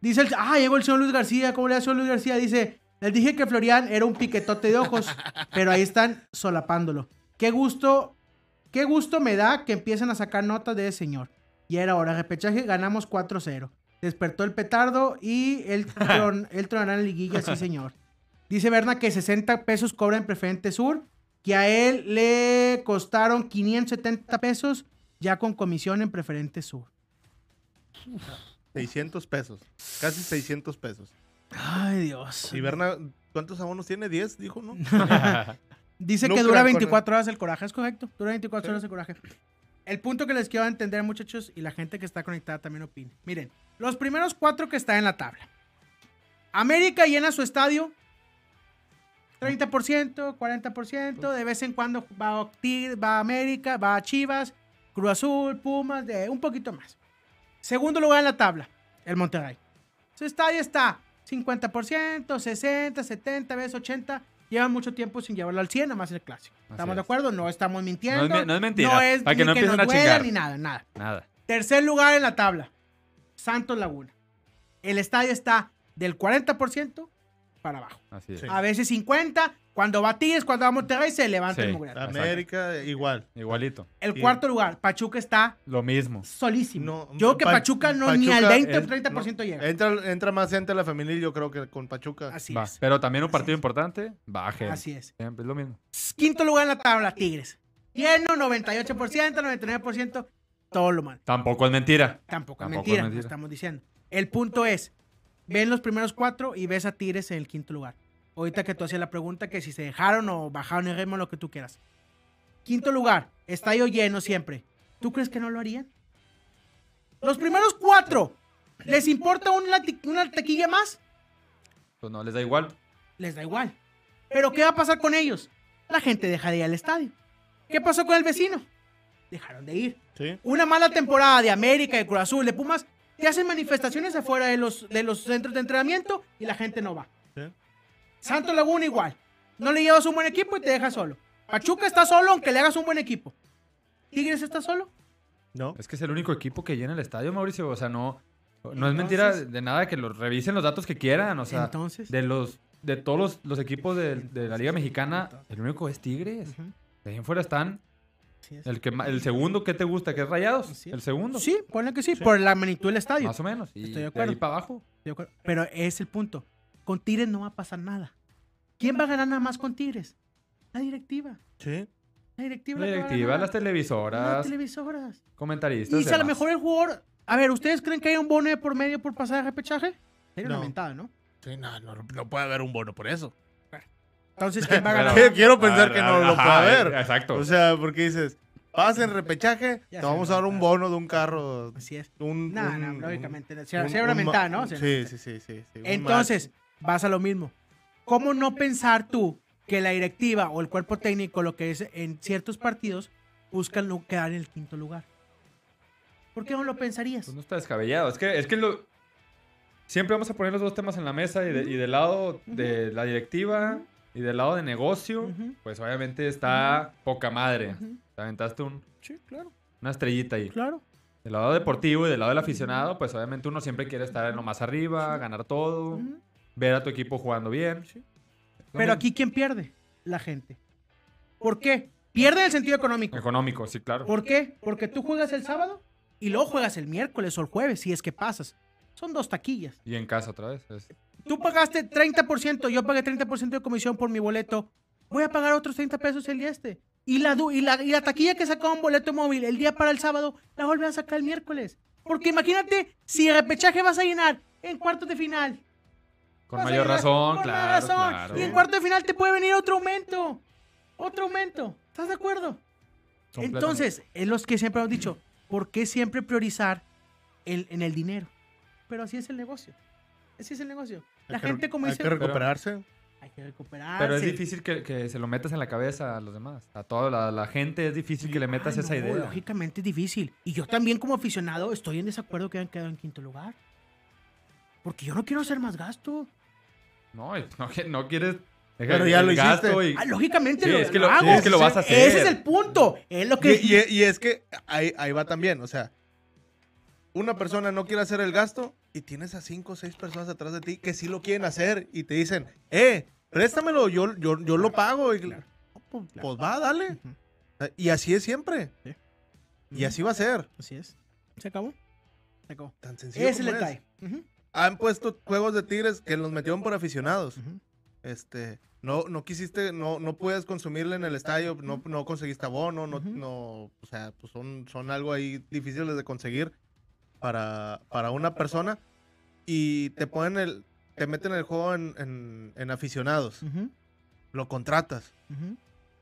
Dice el. Ah, llegó el señor Luis García. ¿Cómo le señor Luis García? Dice. Les dije que Florian era un piquetote de ojos, pero ahí están solapándolo. Qué gusto, qué gusto me da que empiecen a sacar notas de ese señor. Y era hora, repechaje, ganamos 4-0. Despertó el petardo y él, tron, tronará en liguilla, sí señor. Dice Berna que 60 pesos cobra en Preferente Sur, que a él le costaron 570 pesos ya con comisión en Preferente Sur. 600 pesos. Casi 600 pesos. Ay, Dios. Y Berna, ¿cuántos abonos tiene? 10, dijo, ¿no? Dice No que dura con- 24 horas el coraje, es correcto. Dura 24 horas el coraje. El punto que les quiero entender, muchachos, y la gente que está conectada también opine. Miren, los primeros cuatro que están en la tabla. América llena su estadio. 30%, 40%. De vez en cuando va a va a América, va a Chivas, Cruz Azul, Pumas, de un poquito más. Segundo lugar en la tabla, el Monterrey. Su estadio está 50%, 60, 70, veces 80. Llevan mucho tiempo sin llevarlo al 100, nada más el clásico. ¿Estamos es. de acuerdo? No estamos mintiendo. No es no es mentira, No es para que ni no que empiecen nos a duela, chingar. ni nada, nada. Nada. Tercer lugar en la tabla, Santos Laguna. El estadio está del 40% para abajo. Así es. Sí. A veces 50. Cuando va Tigres, cuando va Monterrey, se levanta Sí. el mugre. América, igual. Igualito. El Sí. cuarto lugar, Pachuca está Lo mismo. solísimo. No, Yo creo que Pa- Pachuca no ni al Pachuca 20 o es- 30% llega. Entra, entra más gente a la familia, yo creo que con Pachuca. Así Va. es. Pero también un Así partido es. importante, baje. Así es. Siempre es lo mismo. Quinto lugar en la tabla, Tigres. Lleno, 98%, 99%, todo lo mal. Tampoco es mentira. Tampoco, es Tampoco es mentira, mentira. estamos diciendo. El punto es, ven los primeros cuatro y ves a Tigres en el quinto lugar. Ahorita que tú hacías la pregunta que si se dejaron o bajaron el ritmo, lo que tú quieras. Quinto lugar, estadio lleno siempre. ¿Tú crees que no lo harían? Los primeros cuatro, ¿les importa una taquilla más? Pues no, les da igual. les da igual. Pero ¿qué va a pasar con ellos? La gente deja de ir al estadio. ¿Qué pasó con el vecino? Dejaron de ir. Sí. Una mala temporada de América, de Cruz Azul, de Pumas, te hacen manifestaciones afuera de los, de los centros de entrenamiento y la gente no va. Sí. Santo Laguna igual. No le llevas un buen equipo y te deja solo. Pachuca está solo aunque le hagas un buen equipo. Tigres está solo. ¿No? Es que es el único equipo que llena el estadio, Mauricio. O sea, no, no es mentira de nada que los revisen los datos que quieran. O sea, Entonces. de los de todos los, los equipos de, de la Liga Mexicana, el único es Tigres. De ahí en fuera están. Así es. El, que, el segundo, ¿qué te gusta? ¿Qué es Rayados? Es. El segundo. Sí, ponle que sí, por la magnitud del estadio. Más o menos. Y Estoy de de acuerdo. ahí para abajo. De acuerdo. Pero es el punto. Con Tigres no va a pasar nada. ¿Quién va a ganar nada más con Tigres? La directiva. Sí. La directiva. La que directiva, las Las televisoras, televisoras. comentaristas. Y si a lo mejor el jugador. A ver, ¿ustedes creen que hay un bono de por medio por pasar de repechaje? Sería una No. mentada, ¿no? Sí, no, no, no puede haber un bono por eso. Entonces, ¿quién va a Pero- ganar? Quiero pensar que no lo Ajá, puede haber. Exacto. O sea, porque dices, pasen repechaje, Ya te vamos a dar un bono de un carro. Así es. Un, No, un- no, lógicamente. un- mentada, ¿no? Sí, sí, sí, sí, Entonces, vas a lo mismo. ¿Cómo no pensar tú que la directiva o el cuerpo técnico, lo que es en ciertos partidos, buscan lo- quedar en el quinto lugar? ¿Por qué no lo pensarías? Pues no está descabellado. Es que, es que lo... siempre vamos a poner los dos temas en la mesa y, de- y del lado de la directiva y del lado de negocio, pues obviamente está poca madre. Te aventaste un- Sí, claro, una estrellita ahí. claro. Del lado deportivo y del lado del aficionado, pues obviamente uno siempre quiere estar en lo más arriba, ganar todo, ver a tu equipo jugando bien. Pero aquí, ¿quién pierde? La gente. ¿Por qué? Pierde en el sentido económico. Económico, sí, claro. ¿Por qué? Porque tú juegas el sábado y luego juegas el miércoles o el jueves, si es que pasas. Son dos taquillas. Y en casa otra vez. es- Tú pagaste 30%, yo pagué 30% de comisión por mi boleto. Voy a pagar otros 30 pesos el día este. Y la, y la, y la taquilla que sacaba un boleto móvil el día para el sábado, la vuelve a sacar el miércoles. Porque imagínate, si el repechaje vas a llenar en cuartos de final. Con mayor llenar razón, con claro, más razón. claro. Y en cuarto de final te puede venir otro aumento. Otro aumento. ¿Estás de acuerdo? Entonces, es los que siempre hemos dicho, ¿por qué siempre priorizar el- en el dinero? Pero así es el negocio. Así es el negocio. La Hay que- gente, como hay dice, que recuperarse. hay que recuperar. Pero es difícil que, que se lo metas en la cabeza a los demás. A toda la, la gente es difícil que le metas esa idea. Lógicamente es difícil. Y yo también como aficionado estoy en desacuerdo que hayan quedado en quinto lugar. Porque yo no quiero hacer más gasto. No, no, quieres. deja Pero ya lo hiciste. y- Ah, lógicamente Sí, lo, es que lo lo, hago. es que lo vas a hacer. Ese es el punto. Es lo que... Y, y- y es que ahí, ahí va también, o sea, una persona no quiere hacer el gasto y tienes a cinco o seis personas atrás de ti que sí lo quieren hacer y te dicen, eh, préstamelo, yo, yo, yo lo pago. Y, Claro. pues, Claro. pues va, dale. Y así es siempre. Sí. Y así va a ser. Así es. Se acabó. Se acabó. Tan sencillo. Ese es el como es. detalle. Ujú, Han puesto juegos de tigres que los metieron por aficionados. Este, no, no quisiste, no, no puedes consumirle en el estadio, no, no conseguiste abono, no, no, o sea, pues son, son algo ahí difíciles de conseguir para, para una persona y te ponen el, te meten el juego en, en- en aficionados, Ujú, lo contratas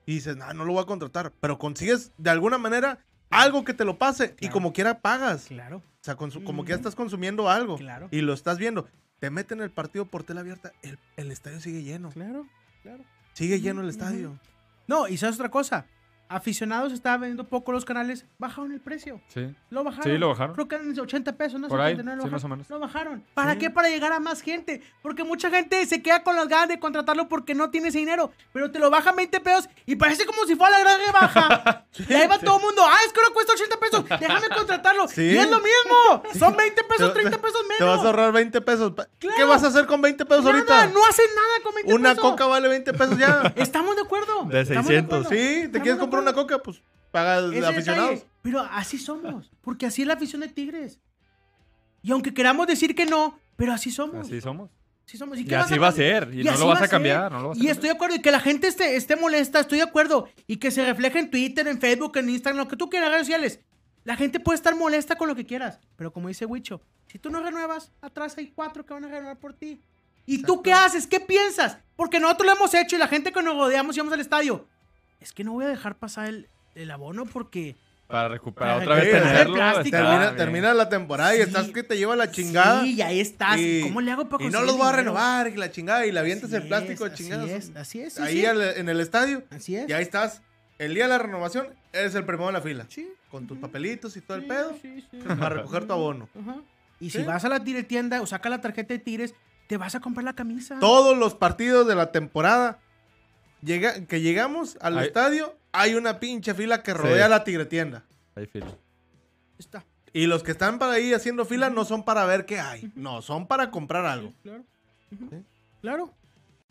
y dices, no, no lo voy a contratar, pero consigues de alguna manera algo que te lo pase y Claro. como quiera pagas, Claro, o sea, como que Ujú. estás consumiendo algo claro. y lo estás viendo. Te meten el partido por tela abierta, el, el estadio sigue lleno. Claro, claro. Sigue lleno el estadio. No, y sabes otra cosa. Aficionados estaban vendiendo poco los canales, bajaron el precio. Sí. Lo bajaron. Sí, lo bajaron. Creo que eran 80 pesos, ¿no? Por ahí, 79, lo sí, bajaron. más o menos. Lo bajaron. ¿Para Sí. qué? Para llegar a más gente. Porque mucha gente se queda con las ganas de contratarlo porque no tiene ese dinero. Pero te lo bajan 20 pesos y parece como si fuera la gran rebaja. y ahí va todo el mundo. Ah, es que ahora cuesta 80 pesos. Déjame contratarlo. Sí. Y es lo mismo. Son 20 pesos, Te- 30 pesos menos. Te vas a ahorrar 20 pesos. ¿Qué vas a hacer con 20 pesos Nada, ahorita? no hacen nada con 20 Una pesos. coca vale 20 pesos ya. Estamos de acuerdo. De Estamos 600. acuerdo. sí, ¿te Estamos quieres de comprar una coca? Pues paga Ese de detalle. aficionados. Pero así somos. Porque así es la afición de Tigres. Y aunque queramos decir que no, pero así somos. Así somos. Así somos. Y vas así va a cambiar? ser. Y, no así lo vas va a ser. cambiar. No lo vas a Y estoy de acuerdo. Y que la gente esté, esté molesta, estoy de acuerdo. Y que se refleje en Twitter, en Facebook, en Instagram, lo que tú quieras, redes sociales. La gente puede estar molesta con lo que quieras. Pero como dice Wicho, si tú no renuevas, atrás hay cuatro que van a renovar por ti. ¿Y tú qué haces? ¿Qué piensas? Porque nosotros lo hemos hecho y la gente que nos rodeamos y vamos al estadio. Es que no voy a dejar pasar el, el abono porque Para recuperar Para otra vez tenerlo. Termina, termina la temporada y estás que te lleva la chingada. Sí, y ahí estás. Y- ¿Cómo le hago para Y no los voy a renovar y la chingada y le avientas Así el plástico chingadas. Así es, así es. sí, Ahí sí. al- en el estadio. Así es. Y ahí estás. El día de la renovación eres el primero en la fila. Sí. Con tus papelitos y todo el pedo. sí, sí. Para recoger tu abono. Ajá. Y Sí. si vas a la tienda o saca la tarjeta de Tigres, te vas a comprar la camisa. Todos los partidos de la temporada llega, que llegamos al Hay- estadio, hay una pinche fila que rodea Sí. la tigretienda. Ahí, Phil. Está. Y los que están para ahí haciendo fila no son para ver qué hay. No, son para comprar algo. Claro. Sí. Claro.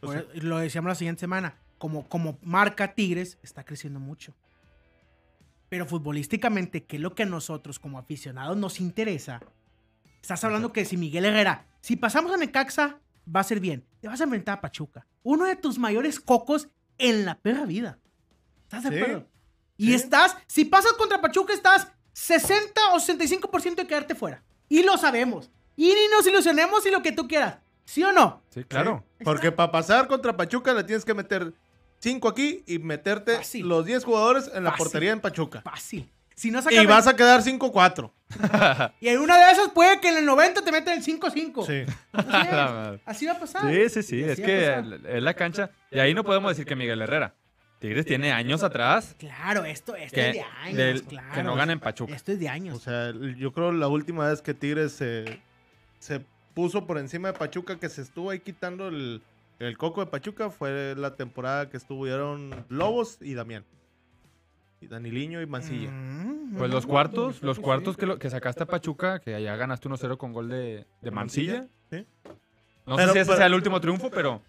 O sea- lo decíamos la siguiente semana. Como, como marca Tigres, está creciendo mucho. Pero futbolísticamente, que es lo que a nosotros como aficionados nos interesa, estás hablando que si Miguel Herrera, si pasamos a Necaxa, va a ser bien. Te vas a enfrentar a Pachuca. Uno de tus mayores cocos en la perra vida. ¿Estás de acuerdo? Y sí. estás, si pasas contra Pachuca, estás 60 o 65% de quedarte fuera. Y lo sabemos. Y ni nos ilusionemos y lo que tú quieras. ¿Sí o no? Sí, claro. Sí, Porque para pasar contra Pachuca le tienes que meter 5 aquí y meterte Fácil. los 10 jugadores en la Fácil. portería en Pachuca. Fácil. Si no saca Y vas a quedar 5-4. Y en una de esas puede que en el 90 te meten el 5-5. Sí. Así, es. va a pasar. Sí, sí, sí. Es que es la cancha. Y ahí no podemos decir que Miguel Herrera. Tigres tiene años atrás Claro, esto, esto que, es de años. del- claro. que no gana en Pachuca. Esto es de años. O sea, yo creo la última vez que Tigres se, se puso por encima de Pachuca, que se estuvo ahí quitando el, el coco de Pachuca, fue la temporada que estuvieron Lobos y Damián. Y Daniliño y Mancilla. Mm, Pues los cuartos, los cuartos que, lo- que sacaste a Pachuca, que allá ganaste 1-0 con gol de, de Mancilla. Sí. No Pero- sé si ese pero- sea el último triunfo, pero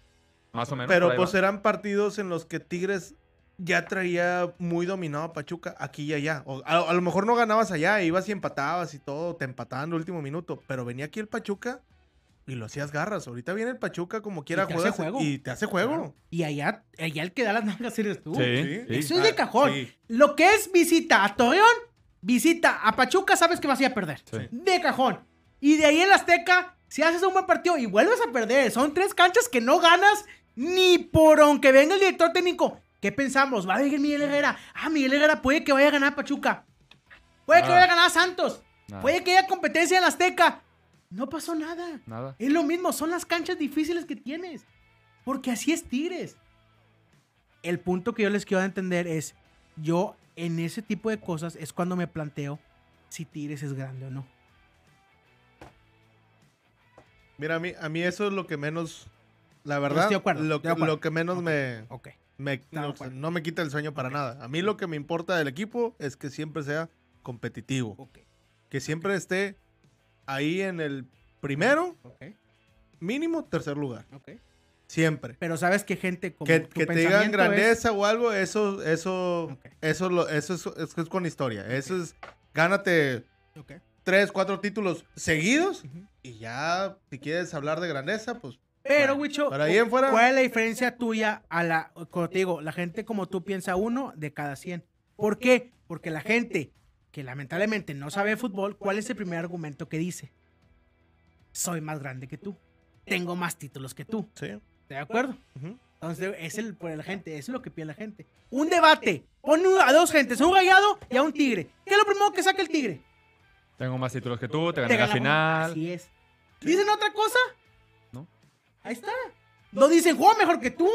más o menos. Pero pues va. eran partidos en los que Tigres ya traía muy dominado a Pachuca aquí y allá. O a, a lo mejor no ganabas allá, ibas y empatabas y todo, te empataban el último minuto. Pero venía aquí el Pachuca y lo hacías garras. Ahorita viene el Pachuca como quiera te hace juegas juego. y te hace juego. Claro. Y allá, allá el que da las nalgas eres tú. Sí, Sí. sí. Eso es de cajón. sí. Lo que es visita a Torreón, visita a Pachuca, sabes que vas a ir a perder. Sí. De cajón. Y de ahí en la Azteca, si haces un buen partido y vuelves a perder, son tres canchas que no ganas ni por aunque venga el director técnico. ¿Qué pensamos? Va a venir Miguel Herrera. Ah, Miguel Herrera puede que vaya a ganar a Pachuca. Puede que Nada. vaya a ganar a Santos. Nada. Puede que haya competencia en la Azteca. No pasó nada. Nada. Es lo mismo, son las canchas difíciles que tienes. Porque así es Tigres. El punto que yo les quiero entender es, yo en ese tipo de cosas es cuando me planteo si Tigres es grande o no. Mira, a mí, a mí eso es lo que menos, la verdad, estoy de acuerdo, lo, estoy que, de acuerdo. lo que menos me, Ok. me- no, me quita el sueño para nada. A mí lo que me importa del equipo es que siempre sea competitivo. Ok. Que siempre esté ahí en el primero, Ok. mínimo tercer lugar. Ok. Siempre. Pero sabes que gente como Que, que te digan pensamiento es- grandeza o algo, eso, eso, Ok. eso, lo, eso es, es- es con historia. Eso es, gánate tres, cuatro títulos seguidos Ujú. y ya, si quieres hablar de grandeza, pues Pero, Wicho, fuera- ¿cuál es la diferencia tuya a la, digo, la gente como tú piensa uno de cada 100? ¿Por qué? Porque la gente que lamentablemente no sabe de fútbol, ¿cuál es el primer argumento que dice? Soy más grande que tú. Tengo más títulos que tú. sí. ¿Estás de acuerdo? Entonces, es el, por la gente, eso es lo que pide la gente. Un debate. Pon a dos gentes, a un rayado y a un tigre. ¿Qué es lo primero que saca el tigre? Tengo más títulos que tú, te Te gané la ganamos. final. Así es. ¿Dicen otra cosa? No. Ahí está. No dicen, juego mejor que tú.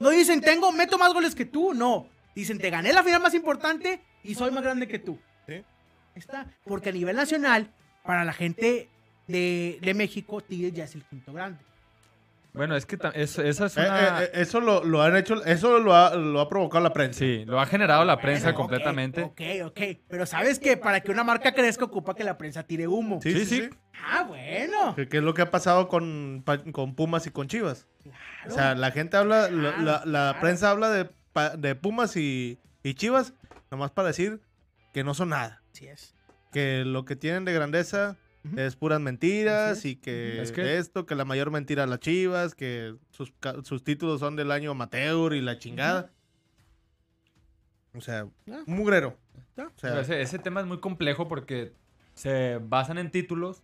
No dicen, tengo, meto más goles que tú. No. Dicen, te gané la final más importante y soy más grande que tú. Sí. Está. Porque a nivel nacional, para la gente de, de México, Tigres ya es el quinto grande. Bueno, es que ta- es- esa es Eh, una... eh, eh, eso lo, lo han hecho, eso lo ha, lo ha provocado la prensa. Sí, lo ha generado la prensa Bueno, completamente. Ok, ok. Pero sabes que para que una marca crezca, ocupa que la prensa tire humo. Sí, sí, Sí. Ah, bueno. Que, que es lo que ha pasado con, con Pumas y con Chivas. Claro. O sea, la gente habla, la, Claro, la- la claro. prensa habla de, de Pumas y, y Chivas, nomás para decir que no son nada. Así es. Que lo que tienen de grandeza Ujú. es puras mentiras es. y que, Es que- esto, que la mayor mentira las Chivas, que sus, sus títulos son del año amateur y la chingada. O sea, Ah. un mugrero. Ah. O sea, ese, ese tema es muy complejo porque se basan en títulos,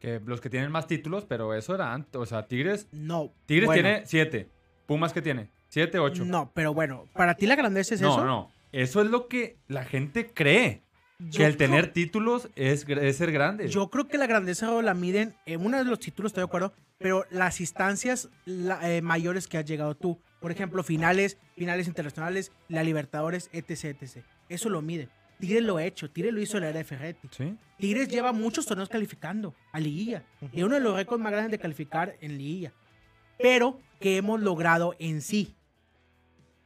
que los que tienen más títulos, pero eso era antes. O sea, Tigres, No. Tigres bueno, tiene siete. Pumas que tiene siete, ocho. No, pero bueno, para ti la grandeza es no, eso. no. Eso es lo que la gente cree. Yo que el creo- tener títulos es, es ser grande. Yo creo que la grandeza la miden en uno de los títulos, estoy de acuerdo, pero las instancias la- eh, mayores que has llegado tú. Por ejemplo, finales, finales internacionales, la Libertadores, etc, etc. Eso lo miden. Tigres lo ha hecho, Tigres lo hizo en la era de Ferretti. Sí. Tigres lleva muchos torneos calificando a liguilla. Y uno de los récords más grandes de calificar en liguilla. Pero que hemos logrado en sí.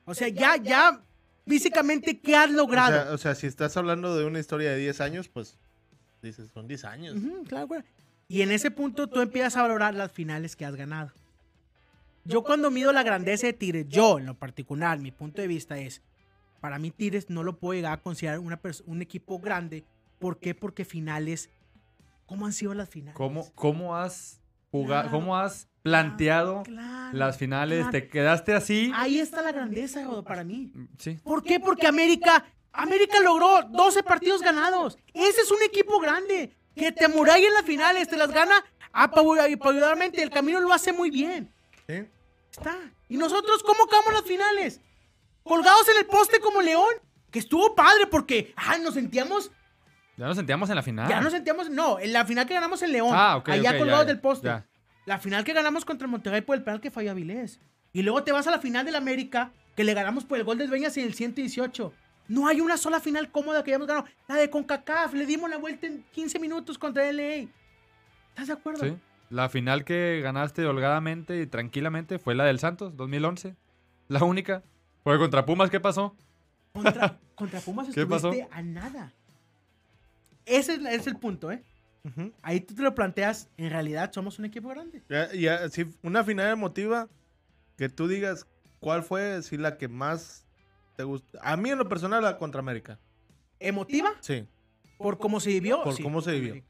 O sea, ya, ya, físicamente, ¿qué has o logrado? sea, o sea, si estás hablando de una historia de 10 años, pues dices, son 10 años. Ujú, claro, güey. Y en ese punto tú empiezas a valorar las finales que has ganado. Yo cuando mido la grandeza de Tigres, yo en lo particular, mi punto de vista es, para mí Tigres no lo puedo llegar a considerar una un equipo grande. ¿Por qué? Porque finales, ¿cómo han sido las finales? ¿Cómo, cómo has jugado, Claro. cómo has planteado Claro, las finales? claro. ¿Te quedaste así? Ahí está la grandeza, Rodo, para mí. Sí. ¿Por qué? Porque América, América logró 12 partidos ganados. Ese es un equipo grande. Que te amuralla en las finales, te las gana apabulladamente. El camino lo hace muy bien. ¿sí? Está. ¿Y nosotros cómo acabamos las finales? Colgados en el poste como león. Que estuvo padre porque, ah, nos sentíamos, Ya nos sentíamos en la final. ya nos sentíamos, no, en la final que ganamos en León. Ah, ok, allá colgados ya, del poste. ya. La final que ganamos contra Monterrey por el penal que falló Avilés. Y luego te vas a la final del América, que le ganamos por el gol de Dueñas en el 118. No hay una sola final cómoda que hayamos ganado. La de CONCACAF, le dimos la vuelta en 15 minutos contra LA. ¿Estás de acuerdo? Sí. La final que ganaste holgadamente y tranquilamente fue la del Santos, 2011. La única. Fue contra Pumas, ¿qué pasó? Contra, contra Pumas ¿Qué pasó? estuviste a nada. ese es, es el punto, ¿eh? Ahí tú te lo planteas, en realidad somos un equipo grande. Ya, ya, sí, una final emotiva que tú digas cuál fue si la que más te gusta. A mí en lo personal la contra América. Emotiva, Sí. por cómo se vivió. Por sí, cómo se vivió.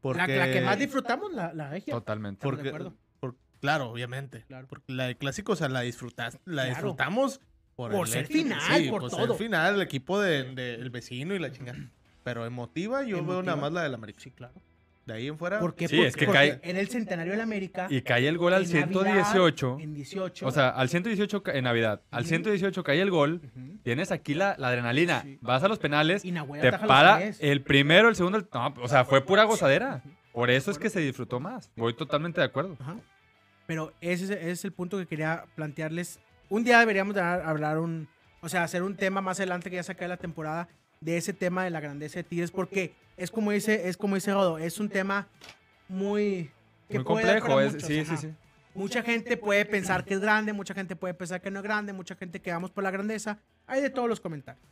Porque, La, la que más disfrutamos, la, la regia. Totalmente. Estamos de porque, acuerdo. por- claro, obviamente. Claro. Porque la de clásico, o sea, la disfrutas, la Claro. disfrutamos por, Por el ser final, Sí, por ser todo. final, el equipo del de, el vecino y la chingada. Pero emotiva, yo veo nada más la del América. Sí, claro. De ahí en fuera. ¿Por qué? Sí, Porque- es que porque cae- En el centenario de la América. Y cae el gol al en Navidad, 118. En 18. O sea, al 118 ca- en Navidad. Al Ujú. 118 cae el gol. Tienes aquí la, la adrenalina. Sí. Vas a los penales. Y Te para el primero, el segundo. el- No, o sea, fue pura gozadera. Por eso es que se disfrutó más. Voy totalmente de acuerdo. Ajá. Pero ese, es- ese es el punto que quería plantearles. Un día deberíamos de hablar un, o sea, hacer un tema más adelante que ya se acabe la temporada de ese tema de la grandeza de Tigres porque es como dice, es como dice Rodo, es un tema muy que Muy complejo. es- muchos, sí, sí, sí. Mucha gente puede pensar que es grande, mucha gente puede pensar que no es grande, mucha gente que vamos por la grandeza. Hay de todos los comentarios.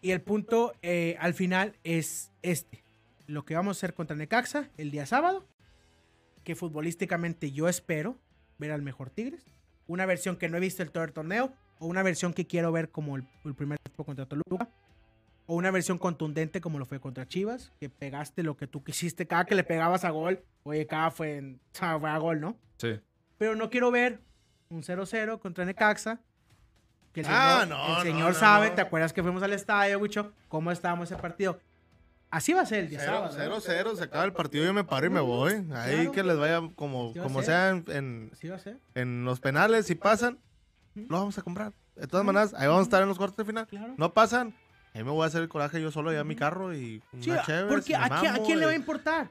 Y el punto eh, al final es este. Lo que vamos a hacer contra Necaxa el día sábado. Que futbolísticamente yo espero ver al mejor Tigres. Una versión que no he visto el todo el torneo. O una versión que quiero ver como el, el primer tiempo contra Toluca. O una versión contundente como lo fue contra Chivas. Que pegaste lo que tú quisiste. Cada que le pegabas a gol. Oye, cada fue, en- fue a gol, ¿no? Sí. Pero no quiero ver un 0-0 contra Necaxa. Que el señor, Ah, no, el señor no, sabe, no. ¿te acuerdas que fuimos al estadio, Wicho? ¿Cómo estábamos ese partido? Así va a ser el día sábado. ¿no? 0-0, se acaba el partido, yo me paro y me voy. Ahí Claro. que les vaya como, como sea en, en, en los penales, si pasan. Lo vamos a comprar. De todas maneras, ahí vamos a estar en los cuartos de final. Claro. No pasan, ahí me voy a hacer el coraje yo solo ya mi carro y una Sí, chévere, porque ¿a quién, a mamo, quién le va a importar?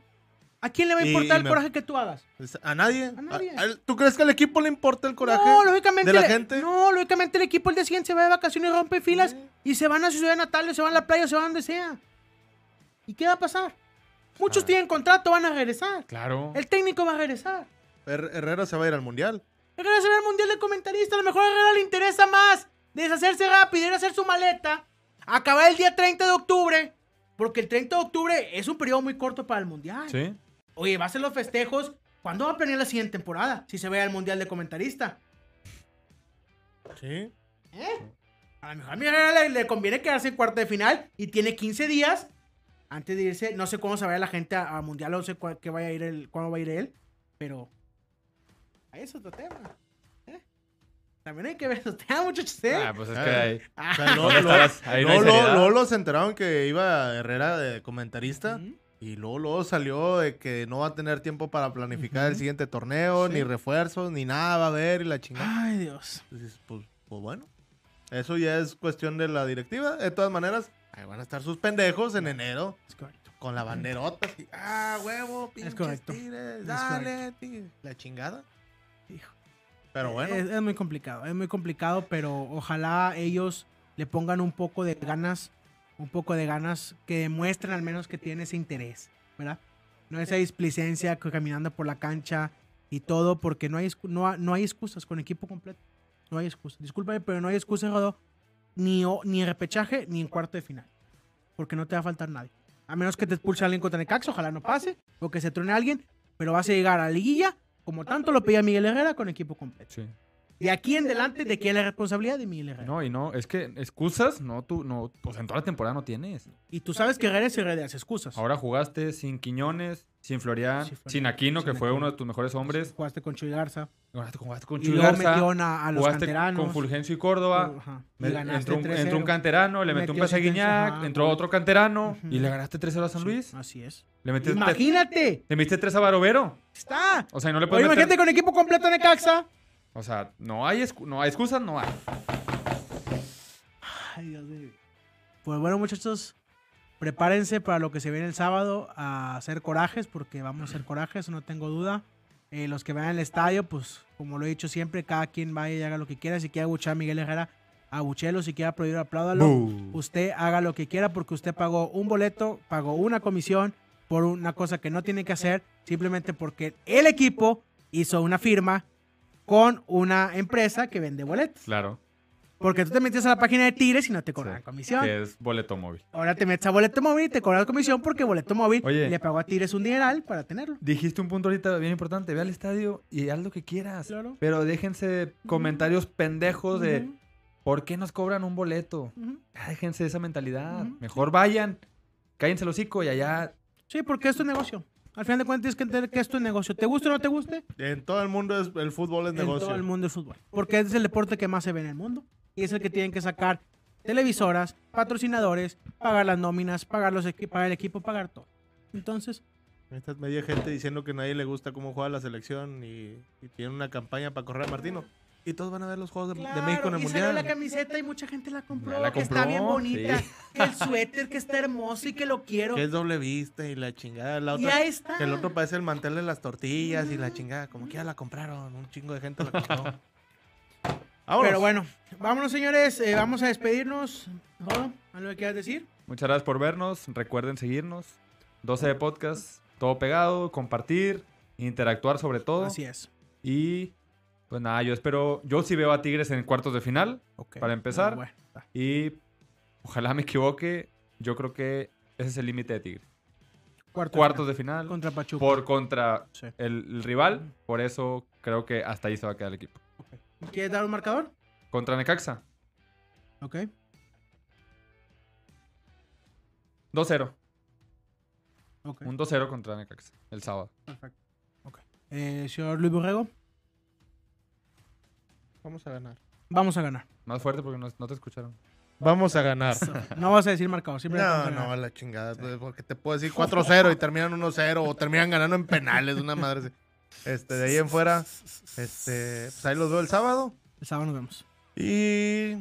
¿A quién le va a importar el me- coraje que tú hagas? pues, ¿A nadie? A nadie. ¿A- a- ¿Tú crees que al equipo le importa el coraje? No, lógicamente. de la le- gente? No, lógicamente el equipo el día siguiente se va de vacaciones y rompe filas Sí. y se van a su ciudad natal, se van a la playa, se van donde sea. ¿Y qué va a pasar? Muchos Ah. tienen contrato, van a regresar. Claro. El técnico va a regresar. Her- Herrera se va a ir al mundial. Herrera se ve al mundial de comentarista. A lo mejor a Herrera le interesa más deshacerse rápido, ir a hacer su maleta, acabar el día 30 de octubre. Porque el 30 de octubre es un periodo muy corto para el mundial. Sí. Oye, va a ser los festejos. ¿Cuándo va a planear la siguiente temporada? Si se ve al mundial de comentarista. Sí. A lo mejor a mi Herrera le, le conviene quedarse en cuarto de final y tiene 15 días antes de irse. No sé cómo se vaya la gente a- al mundial, no sé cuál- qué vaya a ir el, cuándo va a ir él, pero es otro tema. ¿eh? También hay que ver esos temas, muchachos. ¿eh? Ah, pues es que ahí. Ah, O sea, ¿Dónde luego- estabas? Ahí no luego los enteraron que iba Herrera de comentarista. Y luego, luego salió de que no va a tener tiempo para planificar el Ujú. siguiente torneo, Sí. ni refuerzos, ni nada va a haber y la chingada. Ay, Dios. Entonces, pues, pues bueno. Eso ya es cuestión de la directiva. De todas maneras, ahí van a estar sus pendejos en enero Es correcto. con la banderota. así, ah, huevo, pinches correcto. tigres, Es dale, tigres", La chingada. Hijo. Pero bueno. Es, es muy complicado, es muy complicado, pero ojalá ellos le pongan un poco de ganas, un poco de ganas que demuestren al menos que tienen ese interés, ¿verdad? No esa displicencia caminando por la cancha y todo, porque no hay, no, no hay excusas con equipo completo. No hay excusas. Discúlpame, pero no hay excusas, Rodo, ni, ni en repechaje ni en cuarto de final. Porque no te va a faltar nadie. A menos que te expulse alguien contra Necaxa, ojalá no pase, o que se truene alguien, pero vas a llegar a la liguilla, como tanto lo pedía Miguel Herrera, con equipo completo. Sí. De aquí en adelante, ¿de quién es la responsabilidad? De Miguel Herrera. No, y no, es que excusas, no, tú, no, pues en toda la temporada no tienes. Y tú sabes que Herrera de las excusas. Ahora jugaste sin Quiñones, sin Florian, Sin Florian, sin Aquino, que fue uno de tus mejores hombres. Jugaste con Chuy Garza. Jugaste, jugaste con Y Chuy luego Garza, metió a, a los jugaste canteranos. con Fulgencio y Córdoba. Ajá. Y entró, un, 3-0. entró un canterano, le metió un pase a asistencia, Guiñac, ajá, entró otro canterano y le ganaste 3-0 a San Sí, Luis. Así es. Le metiste, Imagínate. le metiste 3 a Barovero. Está. O sea, y no le Oye, puedes meter... imagínate con equipo completo de Caxa. O sea, no hay, no hay excusas, no hay. Ay, Dios mío. Pues bueno, muchachos, prepárense para lo que se viene el sábado a hacer corajes, porque vamos a hacer corajes, no tengo duda. Eh, los que vayan al estadio, pues como lo he dicho siempre, cada quien vaya y haga lo que quiera. Si quiere abuchar a Miguel Herrera, abuchelo. Si quiere aplaudir, apláudalo. Usted haga lo que quiera porque usted pagó un boleto, pagó una comisión por una cosa que no tiene que hacer, simplemente porque el equipo hizo una firma con una empresa que vende boletos. Claro. Porque tú te metías a la página de Tigres y no te cobraban Sí, comisión. Que es boleto móvil. Ahora te metes a Boleto Móvil y te cobras comisión porque Boleto Móvil Oye. le pagó a Tigres un dineral para tenerlo. Dijiste un punto ahorita bien importante. Ve al estadio y haz lo que quieras. Claro. Pero déjense comentarios pendejos de ¿por qué nos cobran un boleto? ujú. Ya déjense esa mentalidad. Mejor vayan, cállense el hocico y allá. Sí, porque es tu negocio. Al final de cuentas tienes que entender que es tu negocio. ¿Te guste o no te guste? En todo el mundo es, el fútbol es En negocio. todo el mundo el fútbol. Porque es el deporte que más se ve en el mundo. Y es el que tienen que sacar televisoras, patrocinadores, pagar las nóminas, pagar, los pagar el equipo, pagar todo. Entonces, Esta es media gente diciendo que a nadie le gusta cómo juega la selección y, y tiene una campaña para correr a Martino. Y todos van a ver los juegos de, México en el y salió la Mundial. camiseta y mucha gente la compró, la que está bien compró, bonita, sí. que el suéter que está hermoso y que lo quiero. Que es doble vista y la chingada. La y otra, ahí está. que el otro parece el mantel de las tortillas y la chingada. Como que ya la compraron. Un chingo de gente la compró. Vámonos. Pero bueno, vámonos señores, eh, vamos a despedirnos. ¿Algo que quieras decir? Muchas gracias por vernos. Recuerden seguirnos. 12 de podcast, todo pegado, compartir, interactuar sobre todo. Así es. Y pues nada, yo espero. Yo sí veo a Tigres en cuartos de final. Para empezar. Ah, bueno. Y ojalá me equivoque. Yo creo que ese es el límite de Tigres. Cuarto Cuartos de final. contra Pachuca. Por contra Sí. el, el rival. Por eso creo que hasta ahí se va a quedar el equipo. ¿Quieres dar un marcador? Contra Necaxa. Ok. 2-0. Ok. Un 2-0 contra Necaxa. El sábado. Perfecto. Eh, señor Luis Borrego, Vamos a ganar. vamos a ganar. Más fuerte porque no, no te escucharon. Vamos a ganar. No vas a decir marcador, siempre No, a no, la chingada. pues, Porque te puedo decir 4-0 y terminan 1-0 o terminan ganando en penales, una madre. así. Este, de ahí en fuera, este, pues ahí los veo el sábado. El sábado nos vemos. Y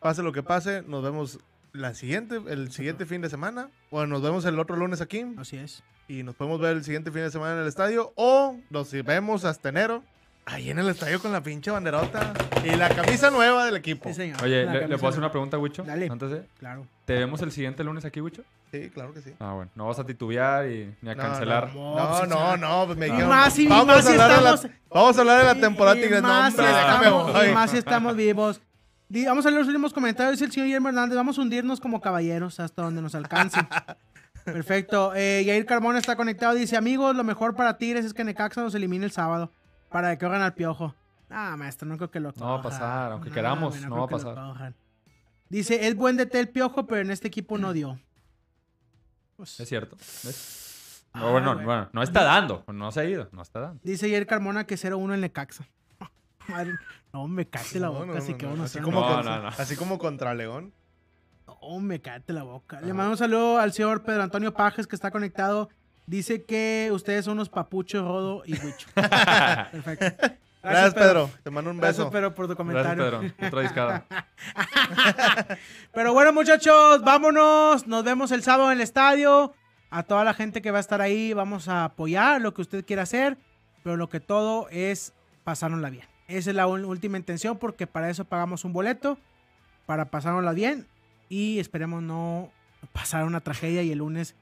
pase lo que pase, nos vemos la siguiente, el siguiente fin de semana. Bueno, nos vemos el otro lunes aquí. Así es. Y nos podemos ver el siguiente fin de semana en el estadio. O nos vemos hasta enero. Ahí en el estadio con la pinche banderota. Y la camisa nueva del equipo. Sí, señor. Oye, La ¿le, le camisa puedo hacer una nueva. pregunta, Wicho? Dale. Antes de... Claro. ¿Te vemos el siguiente lunes aquí, Wicho? Sí, claro que sí. Ah, bueno. No vas a titubear y ni a No, cancelar. no. No, pues, no, pues me Y dijeron, más si- y vamos, más a si hablar de la, estamos- vamos a hablar de la temporada y Tigres. No, más si déjame estamos- voy. y más si estamos vivos. Di- Vamos a leer los últimos comentarios. Dice el señor Guillermo Hernández. Vamos a hundirnos como caballeros hasta donde nos alcance. Perfecto. Eh, Yair Carmona está conectado. Dice: Amigos, lo mejor para Tigres es que Necaxa nos elimine el sábado. Para que hagan al piojo. Ah, maestro, no creo que lo No va a cojan. pasar, aunque queramos, no va a pasar. cojan. Dice: Es buen DT el piojo, pero en este equipo no dio. Pues, Es cierto. ¿Ves? Ah, No, bueno, bueno, no está dando. No se ha ido. No está dando. Dice Yair Carmona que 0-1 el Necaxa. Madre, no, me cállate la boca, no, así no, que uno así, como No, contra, no, no. así como contra León. No, me cállate la boca. Le mando un saludo al señor Pedro Antonio Pajes que está conectado. Dice que ustedes son unos papuchos, Rodo y Huicho. Perfecto. Gracias, Pedro. Te mando un Gracias, beso. Pedro, por tu Gracias, comentario. Pedro. Otra discada. Pero bueno, muchachos, vámonos. Nos vemos el sábado en el estadio. A toda la gente que va a estar ahí, vamos a apoyar lo que usted quiera hacer. Pero lo que todo es pasárnosla bien. Esa es la última intención porque para eso pagamos un boleto. Para pasárnosla bien. Y esperemos no pasar una tragedia y el lunes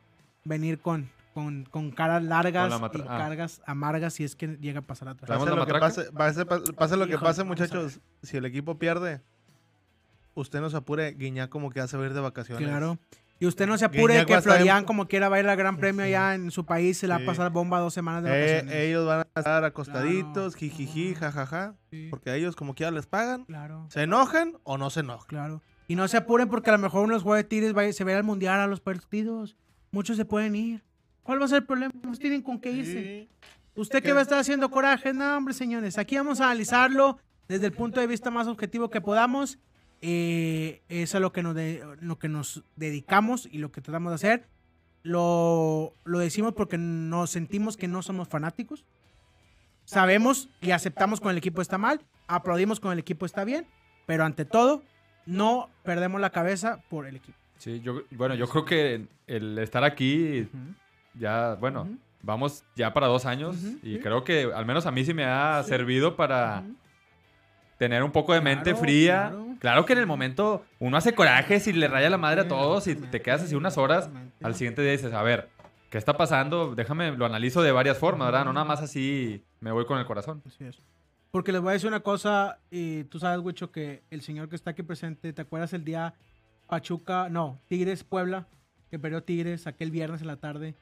venir con, con, con caras largas Con la y ah. cargas amargas si es que llega a pasar la. ¿Traemos Pase la lo, que pase, pase, pase lo que pase, a muchachos. Si el equipo pierde, usted no se apure. Guiñac como que hace ir de vacaciones. Claro. Y usted no se apure Guiñac va que a en- Florian, como quiera, va a ir al Gran Premio allá en su país, se le va a pasar bomba dos semanas de Eh, vacaciones. ellos van a estar acostaditos, Claro. jijiji, jajaja. Sí, Porque a ellos como quiera les pagan. Claro, ¿Se enojan o no se enojan? claro. Y no se apuren porque a lo mejor uno de los jugadores de Tigres va a- se va a ir al Mundial a los partidos. Muchos se pueden ir. ¿Cuál va a ser el problema? Tienen con qué irse. ¿Usted qué va a estar haciendo coraje? No, hombre, señores. Aquí vamos a analizarlo desde el punto de vista más objetivo que podamos. Eh, es a lo que, nos de- lo que nos dedicamos y lo que tratamos de hacer. Lo, lo decimos porque nos sentimos que no somos fanáticos. Sabemos y aceptamos cuando el equipo está mal. Aplaudimos cuando el equipo está bien. Pero ante todo, no perdemos la cabeza por el equipo. Sí, yo, bueno, yo creo que el estar aquí Ujú. Ya, bueno, vamos ya para dos años y creo que al menos a mí sí me ha Sí. servido para tener un poco de mente Claro, fría. claro. Claro. que en el momento uno hace corajes y le raya la madre a todos y te quedas así unas horas. Al siguiente día dices, a ver, ¿qué está pasando? Déjame, lo analizo de varias formas, ¿verdad? No nada más así me voy con el corazón. Así es. Porque les voy a decir una cosa, y tú sabes, Wicho, que el señor que está aquí presente, ¿te acuerdas el día Pachuca, no, Tigres, Puebla, que perdió Tigres aquel viernes en la tarde?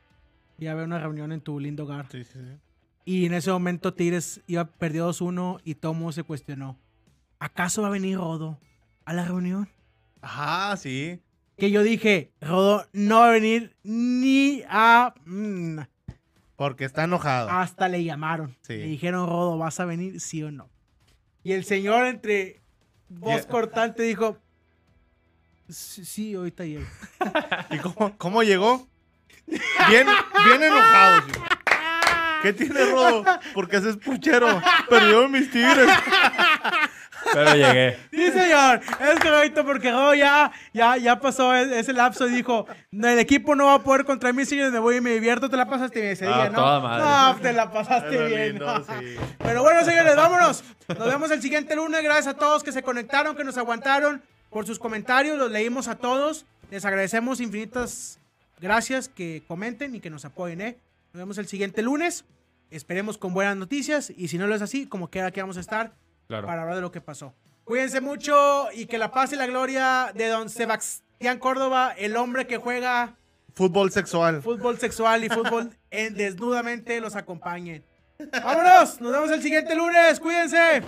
Y había una reunión en tu lindo hogar. Sí, sí, sí. Y en ese momento Tigres iba perdió 2-1 y Tomo se cuestionó. ¿Acaso va a venir Rodo a la reunión? Ajá, sí. Que yo dije, Rodo no va a venir ni a... mm, Porque está enojado. hasta le llamaron. Sí. Le dijeron, Rodo, ¿vas a venir sí o no? Y el señor entre voz Ya. cortante dijo, sí, sí, ahorita llego. ¿Y cómo, cómo llegó? Bien, bien enojado. sí. ¿Qué tiene Rodo? Porque ese es puchero. Perdió mis tigres. Pero llegué. Sí, señor, es correcto porque Rodo ya, ya, ya pasó ese lapso y dijo, "No, el equipo no va a poder contra mí, señores, me voy y me divierto, te la pasaste bien ese Ah, día, ¿no? toda madre. No, te la pasaste bien. lindo, sí. Pero bueno, señores, vámonos. Nos vemos el siguiente lunes. Gracias a todos que se conectaron, que nos aguantaron por sus comentarios. Los leímos a todos. Les agradecemos infinitas gracias que comenten y que nos apoyen, ¿eh? Nos vemos el siguiente lunes. Esperemos con buenas noticias. Y si no lo es así, como quiera que vamos a estar Claro. para hablar de lo que pasó. Cuídense mucho y que la paz y la gloria de don Sebastián Córdoba, el hombre que juega Fútbol sexual. fútbol sexual y fútbol en desnudamente los acompañen. Vámonos, nos vemos el siguiente lunes, cuídense.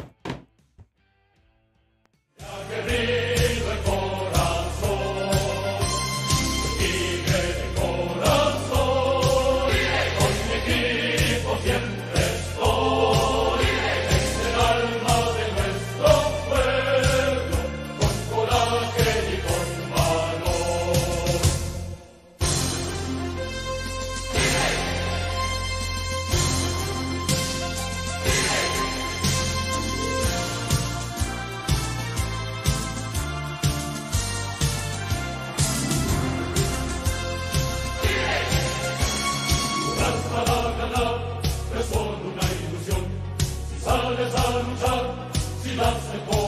loves the boy.